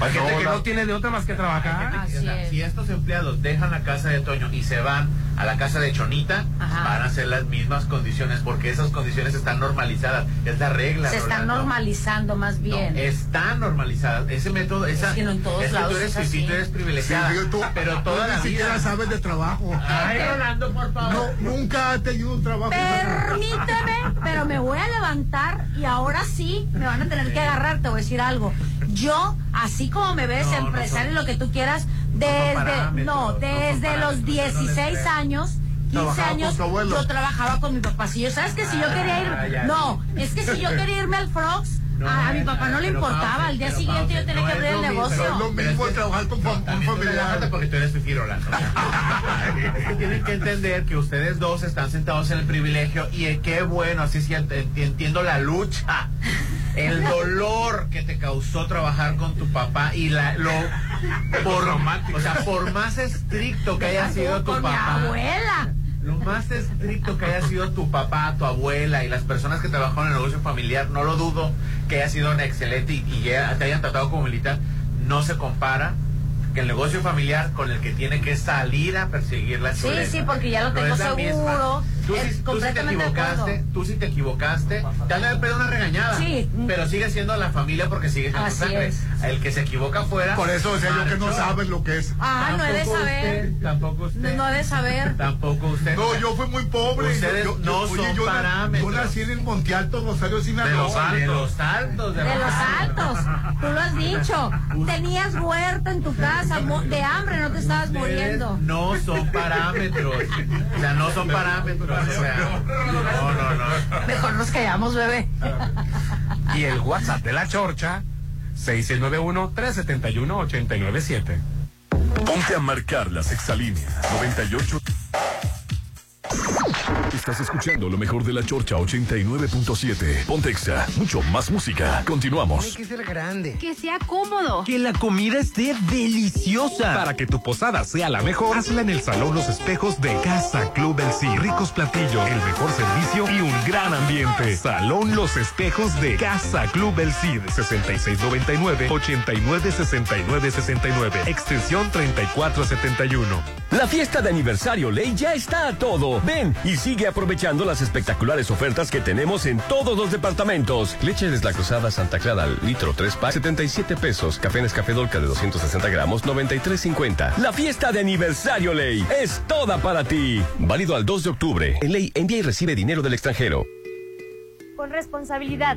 Hay gente No, que la- no tiene de otra más que trabajar. Así o sea, es. si estos empleados dejan la casa de Toño y se van a la casa de Chonita, Ajá. van a ser las mismas condiciones, porque esas condiciones están normalizadas. Es la regla. Se están normalizando más No, bien. están normalizadas. Ese método, esa, Es que no en todos es que lados tú eres es así. fifí, tú eres privilegiada. Sí, yo- tú- pero tú toda la ni siquiera vida. sabes de trabajo. Ay, Rolando, por favor. No, nunca has tenido un trabajo. Permíteme, pero me voy a levantar y ahora sí me van a tener que agarrar. Te voy a decir algo. Yo, así como me ves, No, no empresario, lo que tú quieras, desde, no, desde los parámetros, yo no les 16 creo. años, 15 Trabajaba con años, yo trabajaba con mi papá. Si yo, ¿sabes que si yo quería Ah, ir? ya, No, es que si yo quería irme al Frogs, a, a mi papá no le importaba. Al día siguiente yo tenía que abrir el negocio. Es lo mismo trabajar con un familiar. porque tú eres fifirola. es que tienen que entender que ustedes dos están sentados en el privilegio y eh, qué bueno, así sí ent- ent- entiendo la lucha, el dolor que te causó trabajar con tu papá y la lo por o sea, por más estricto que haya sido tu Con mi papá. abuela. Lo más estricto que haya sido tu papá, tu abuela y las personas que trabajaron en el negocio familiar, no lo dudo que haya sido un excelente y, y te hayan tratado como militar, no se compara que el negocio familiar con el que tiene que salir a perseguir la Sí, sí, porque ya lo No tengo es seguro. Tú, Es sí- tú sí te de equivocaste, tú sí te equivocaste, te han de haber pedido una regañada, Sí. pero sigue siendo la familia porque sigue siendo tu Así sangre. es. El que se equivoca fuera. Por eso decía yo que no sabes lo que es. Ah, no he de Tampoco saber. usted, tampoco usted. No he de saber. Tampoco usted. No, yo fui muy pobre. Ustedes Yo- yo- no oye, son yo na- parámetros. Yo nací en el Monte Alto, Rosario, Sinaloa. De los altos. De los altos. De los altos. Tú lo has dicho. Tenías huerta en tu casa. De hambre no te estabas muriendo. No son parámetros. O sea, no son parámetros. O sea, no, no, no. Mejor nos callamos, bebé. Y el WhatsApp de la Chorcha, 6691-371-897. Ponte a marcar las exalíneas 98. Estás escuchando lo mejor de la Chorcha 89.7. Pontexa, mucho más música. Continuamos. que ser grande. Que sea cómodo. Que la comida esté deliciosa. Para que tu posada sea la mejor, hazla en el Salón Los Espejos de Casa Club El Sí. Ricos platillos, el mejor servicio y un gran ambiente. Salón Los Espejos de Casa Club El Cid. 6699-896969. Extensión 3471. La fiesta de aniversario Ley ya está a todo. Ven y sigue aprovechando las espectaculares ofertas que tenemos en todos los departamentos. Leche deslactosada Santa Clara litro 3 pack 77 pesos. Café Nescafé Dolca de 260 gramos 93.50. La fiesta de aniversario Ley es toda para ti. Válido al 2 de octubre. En Ley envía y recibe dinero del extranjero. Con responsabilidad,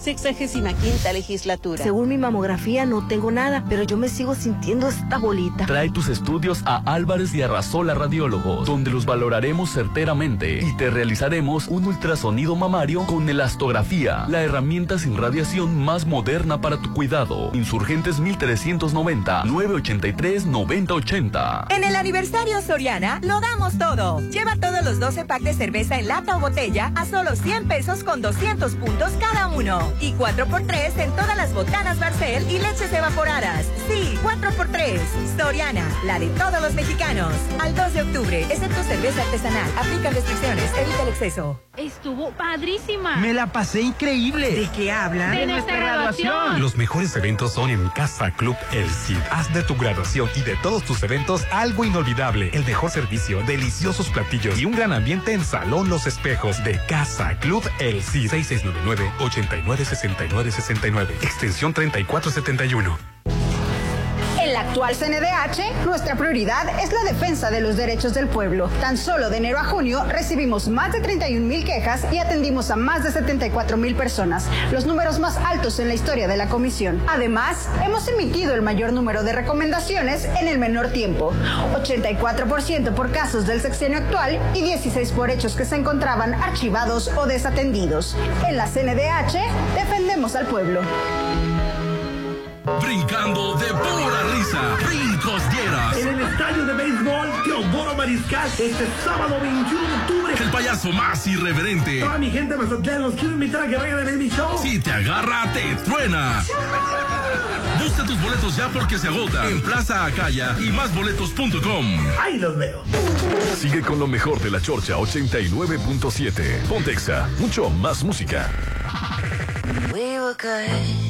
65 legislatura. Según mi mamografía no tengo nada, pero yo me sigo sintiendo esta bolita. Trae tus estudios a Álvarez y Arrasola Radiólogos, donde los valoraremos certeramente y te realizaremos un ultrasonido mamario con elastografía, la herramienta sin radiación más moderna para tu cuidado. Insurgentes 1390 983 9080. En el aniversario Soriana lo damos todo. Lleva todos los 12 packs de cerveza en lata o botella a solo 100 pesos con 200 puntos cada uno. Y 4x3 en todas las botanas Barcel y leches evaporadas. Sí, 4x3. Soriana, la de todos los mexicanos. Al 2 de octubre, excepto cerveza artesanal. Aplica restricciones, evita el exceso. Estuvo padrísima. Me la pasé increíble. ¿De qué hablan? De nuestra graduación. Los mejores eventos son en Casa Club El Cid. Haz de tu graduación y de todos tus eventos algo inolvidable. El mejor servicio, deliciosos platillos y un gran ambiente en Salón Los Espejos de Casa Club El Cid. 6699-896969. Extensión 3471. En la actual CNDH, nuestra prioridad es la defensa de los derechos del pueblo. Tan solo de enero a junio recibimos más de 31 mil quejas y atendimos a más de 74 mil personas, los números más altos en la historia de la comisión. Además, hemos emitido el mayor número de recomendaciones en el menor tiempo, 84% por casos del sexenio actual y 16 por hechos que se encontraban archivados o desatendidos. En la CNDH, defendemos al pueblo. Brincando de pura risa, Brincos Dieras. En el estadio de béisbol Teodoro Mariscal este sábado 21 de octubre. El payaso más irreverente. Toda mi gente Mazatlán los quiero invitar a que vayan a ver mi show. Si te agarra, te truena. Busca tus boletos ya porque se agotan en Plaza Acaya y másboletos.com. Ahí los veo. Sigue con lo mejor de la Chorcha 89.7. Pontexa, mucho más música. We were good,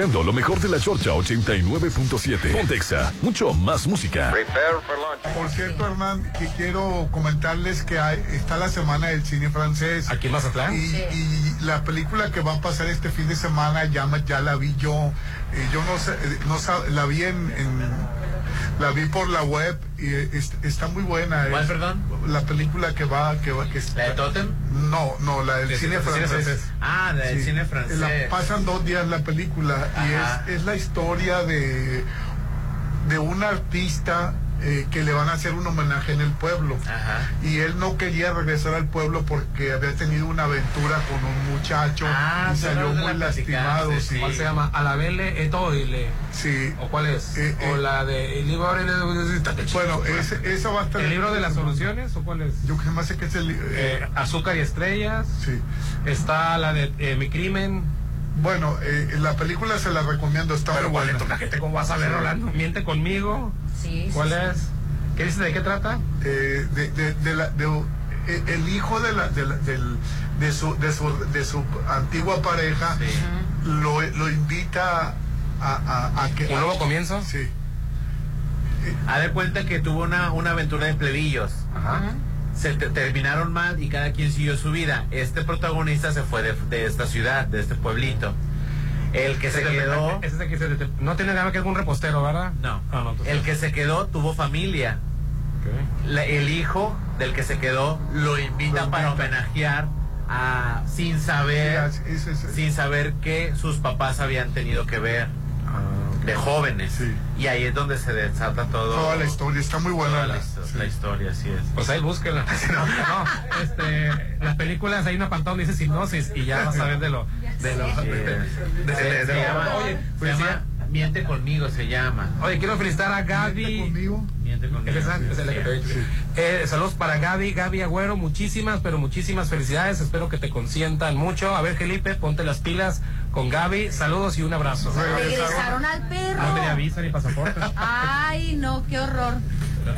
escuchando lo mejor de la Chorcha 89.7. Pontexa, mucho más música. Por cierto, Hernán, que quiero comentarles que hay, está la semana del cine francés. ¿Aquí en Mazatlán? Y, y la película que va a pasar este fin de semana ya, ya la vi yo. Eh, yo no sé, eh, no sab- la vi en, en- la vi por la web y eh, es- está muy buena. ¿Cuál, Es perdón? La película que va, que va, que ¿La de Totem? No, no, la del De- cine del cine francés. Ah, cine francés. La- pasan dos días la película Ajá. y es, es la historia de, de un artista eh, que le van a hacer un homenaje en el pueblo. Y él no quería regresar al pueblo porque había tenido una aventura con un muchacho Ah, y salió muy la lastimado. sí. ¿Cuál se llama? Alabele Etoile. Sí. ¿O cuál es? Eh, o eh. la de el libro Bueno, ese, esa va a estar ¿El libro de las soluciones o cuál es? Yo que más sé que es el Eh, Azúcar y estrellas. Sí. Está la de eh, Mi crimen. Bueno, eh, la película se la recomiendo, está Pero muy ¿cuál buena. es? La gente cómo vas a ver, Sí. Rolando. Miente conmigo. Sí. ¿Cuál sí, sí. es? ¿Qué dice? ¿De qué trata? Eh, de, de, de la, de, eh, el hijo de, la, de, la- del- de, su, de, su, de su antigua pareja lo, lo invita a, a, a que... ¿Un nuevo comienzo? Sí. Ha de cuenta que tuvo una, una aventura de plebillos. Se te- terminaron mal y cada quien siguió su vida. Este protagonista se fue de, de esta ciudad, de este pueblito. El que se quedó. ese es el que se- no tiene nada que ver con un repostero, ¿verdad? No. Ah, no, El que se quedó tuvo familia. La- el hijo del que se quedó lo invita para homenajear a sin saber Sí, es- es- es- sin saber que sus papás habían tenido que ver de jóvenes y ahí es donde se desata todo Toda la historia, está muy buena. toda la, Sí. la historia así es Pues ahí. No, no, este, las películas hay una pantalla donde dice hipnosis y ya vas a ver de lo. De lo Miente conmigo se llama Oye, quiero felicitar a Gaby. conmigo? Miente conmigo Esa- sí, esa es la que te he dicho. Eh, saludos para Gaby, Gaby Agüero, muchísimas, pero muchísimas felicidades. Espero que te consientan mucho. A ver, Felipe, ponte las pilas con Gaby. Saludos y un abrazo. Regresaron al perro. No tenía visa ni pasaporte. Ay, no, qué horror.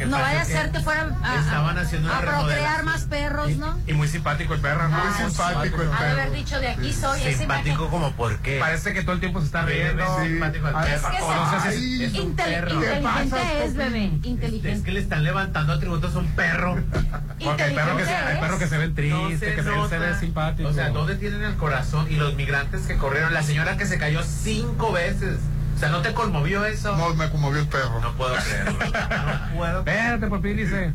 No vaya a ser que fueran a, estaban haciendo una a procrear más perros, ¿no? Y muy simpático el perro, ¿no? Muy simpático el haber dicho de aquí soy simpático como por qué Parece que todo el tiempo se está riendo. Sí, simpático Ah, perro. Es que un perro. inteligente es, bebé. Es que le están levantando atributos a un perro. Porque hay perros que, se, hay perros que se tristes, se que se, ven simpáticos. O sea, ¿dónde tienen el corazón? Y los migrantes que corrieron, la señora que se cayó cinco veces. Sea, ¿no te conmovió eso? No, me conmovió el perro. No puedo creerlo. No puedo. Espérate, Popín dice.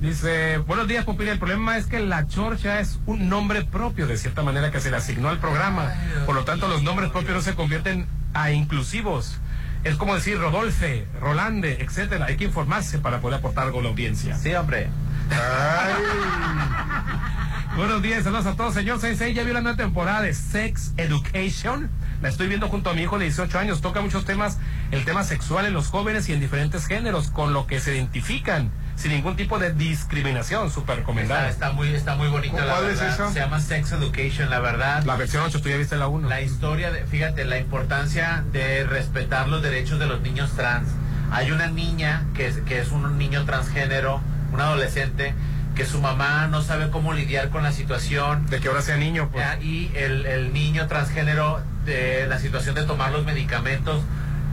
Dice, buenos días, Popín. El problema es que la chorcha es un nombre propio, de cierta manera, que se le asignó al programa. Por lo tanto, los nombres propios no se convierten a inclusivos. Es como decir Rodolfe, Rolande, etcétera. Hay que informarse para poder aportar algo a la audiencia. Sí, hombre. Buenos días, saludos a todos. Señor Sensei, ya vio la nueva temporada de Sex Education. La estoy viendo junto a mi hijo de 18 años. Toca muchos temas, el tema sexual en los jóvenes y en diferentes géneros, con lo que se identifican, sin ningún tipo de discriminación. Súper recomendada. está muy, está muy bonita la ¿Cuál es verdad. esa? Se llama Sex Education, la verdad. La versión 8, tú ya viste la 1. La historia, de, fíjate, la importancia de respetar los derechos de los niños trans. Hay una niña que es, que es un niño transgénero, un adolescente, que su mamá no sabe cómo lidiar con la situación. De que ahora sea niño, pues. Ya, Y el, el niño transgénero, de la situación de tomar los medicamentos,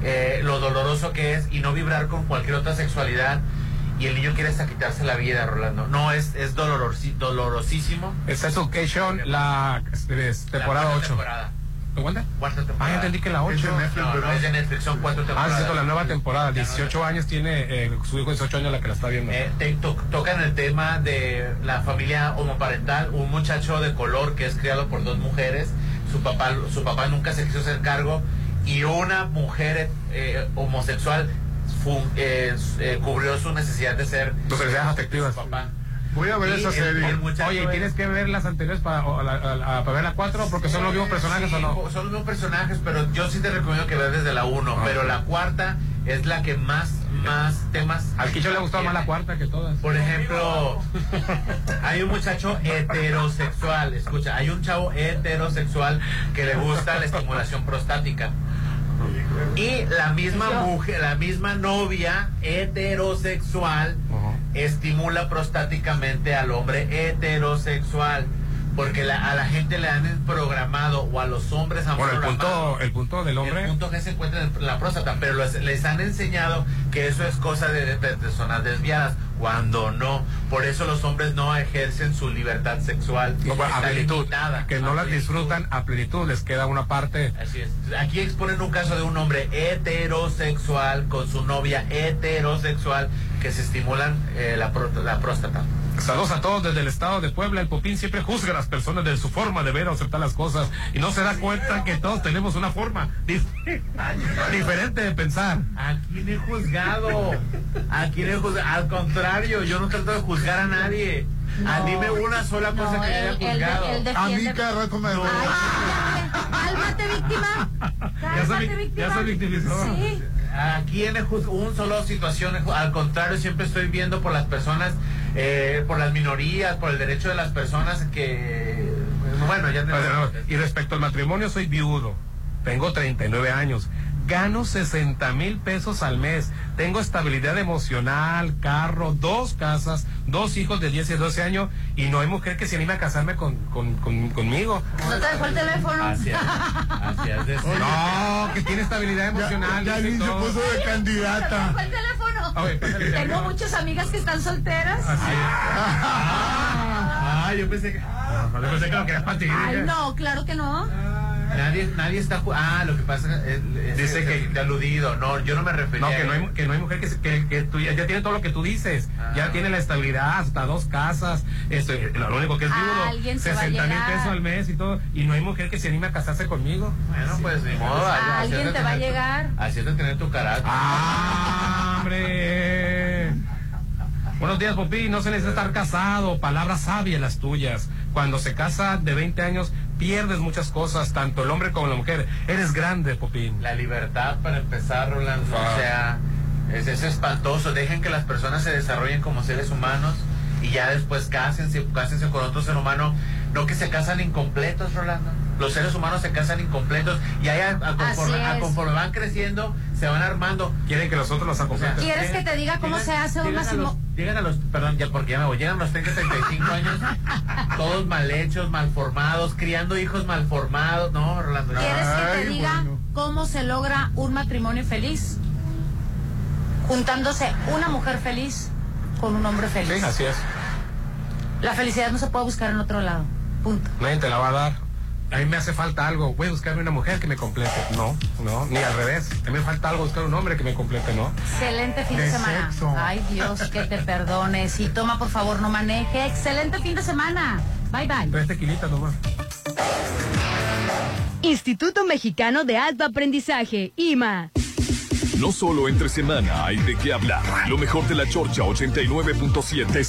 eh, lo doloroso que es y no vibrar con cualquier otra sexualidad. Y el niño quiere hasta quitarse la vida, Rolando. No, es, es dolorosísimo. Sex Education, la es, temporada La cuarta 8. temporada. ¿Te cuenta? Cuarta Ah, temporada. ya entendí que la Es de 8. Netflix, No, no es de Netflix, son cuatro Ah, temporadas. es cierto, la nueva temporada. 18 años tiene eh, su hijo de 18 años la que la está viendo. Eh, te- to- tocan el tema de la familia homoparental, un muchacho de color que es criado por dos mujeres, su papá, su papá nunca se quiso hacer cargo y una mujer eh, homosexual fu- eh, eh, cubrió su necesidad de ser Tus necesidades de afectivas. su papá. Voy a ver Y esa el- serie. el Oye, ¿y es- tienes que ver las anteriores para, o la- a- a- para ver la 4? Porque son los mismos personajes Sí, o no. Son los mismos personajes, pero yo sí te recomiendo que veas desde la 1, Ah. pero la cuarta es la que más, más temas... Al Quicho le ha gustado más la cuarta que todas. Por ejemplo, hay un muchacho heterosexual, escucha, hay un chavo heterosexual que le gusta la estimulación prostática. Y la misma mujer, la misma novia heterosexual estimula prostáticamente al hombre heterosexual. Porque la- a la gente le han programado, o a los hombres han Bueno, el programado. punto, el punto del hombre. El punto G se encuentra en la próstata, pero les, les han enseñado que eso es cosa de, de personas desviadas, cuando no. Por eso los hombres no ejercen su libertad sexual. No, bueno, a plenitud, que no A las plenitud. disfrutan a plenitud, les queda una parte. Así es. Aquí exponen un caso de un hombre heterosexual con su novia heterosexual que se estimulan eh, la, la próstata. Saludos a todos desde el estado de Puebla. El Popín siempre juzga a las personas de su forma de ver o aceptar las cosas y no se da cuenta que todos tenemos una forma dif- diferente de pensar. ¿A quién he juzgado? ¿A quién he juzgado? Al contrario, yo no trato de juzgar a nadie. No. dime una sola cosa No, que haya él- él- juzgado. él defiende- A mí cada rato me Cálmate, víctima. Ya se, Cálmate, víctima. ya se victimizó. Sí. Aquí en el juz- un solo situación, al contrario, siempre estoy viendo por las personas, eh, por las minorías, por el derecho de las personas que, bueno, ya Y respecto al matrimonio, soy viudo. Tengo 39 años. Gano 60 mil pesos al mes. Tengo estabilidad emocional, carro, dos casas, dos hijos de 10 y 12 años. Y no hay mujer que se anime a casarme con, con- con- conmigo. No te dejó el teléfono. Así es. Así es de ser. No, que tiene estabilidad emocional. ya dice ni se puso de No te candidata. dejó el teléfono. A ver, pásale el Tengo muchas amigas que están solteras. Ah, yo pensé que. yo pensé que lo querías para ti. Ay, no, claro que no. Nadie, nadie está. Ah, lo que pasa es, es Dice que- de aludido. No, yo no me refería No, que no hay, que no hay mujer que, se- que, que tú- ya tiene todo lo que tú dices. Ah. Ya tiene la estabilidad, hasta dos casas. Esto, lo único que es viudo, Alguien se va a 60 mil pesos al mes y todo. Y no hay mujer que se anime a casarse conmigo. Bueno, pues ni modo. así has Alguien te va a llegar. Así es de tener tu carácter. ¡Ah, hombre! Buenos días, Popi. No se necesita estar casado. Palabras sabias las tuyas. Cuando se casa de 20 años, pierdes muchas cosas, tanto el hombre como la mujer. Eres grande, Popín. La libertad para empezar, Rolando. Ah. O sea, es, es espantoso. Dejen que las personas se desarrollen como seres humanos y ya después cásense, cásense con otro ser humano. No que se casan incompletos, Rolando. Los seres humanos se casan incompletos y ahí a, a conforme, a conforme van creciendo, se van armando. Quieren que nosotros los acompleten. ¿Quieres que te diga cómo se hace un llegan a, los, matrimonio? llegan a los, perdón, ya porque ya me voy, llegan a los 30, 35 años, todos mal hechos, mal formados, criando hijos mal formados. No, Rolando. ¿Quieres que te Ay, diga bueno. cómo se logra un matrimonio feliz? Juntándose una mujer feliz con un hombre feliz. Sí, así es. La felicidad no se puede buscar en otro lado. Punto. Nadie te la va a dar. A mí me hace falta algo. Voy a buscarme una mujer que me complete. No, no, ni al revés. A mí me falta algo, buscar un hombre que me complete, ¿no? Excelente fin de, De semana. sexo. Ay, Dios, que te perdone. Si toma, por favor, no maneje. Excelente fin de semana. Bye, bye. Tres tequilitas nomás. Instituto Mexicano de Alto Aprendizaje, IMA. No solo entre semana hay de qué hablar. Lo mejor de la Chorcha 89.7 te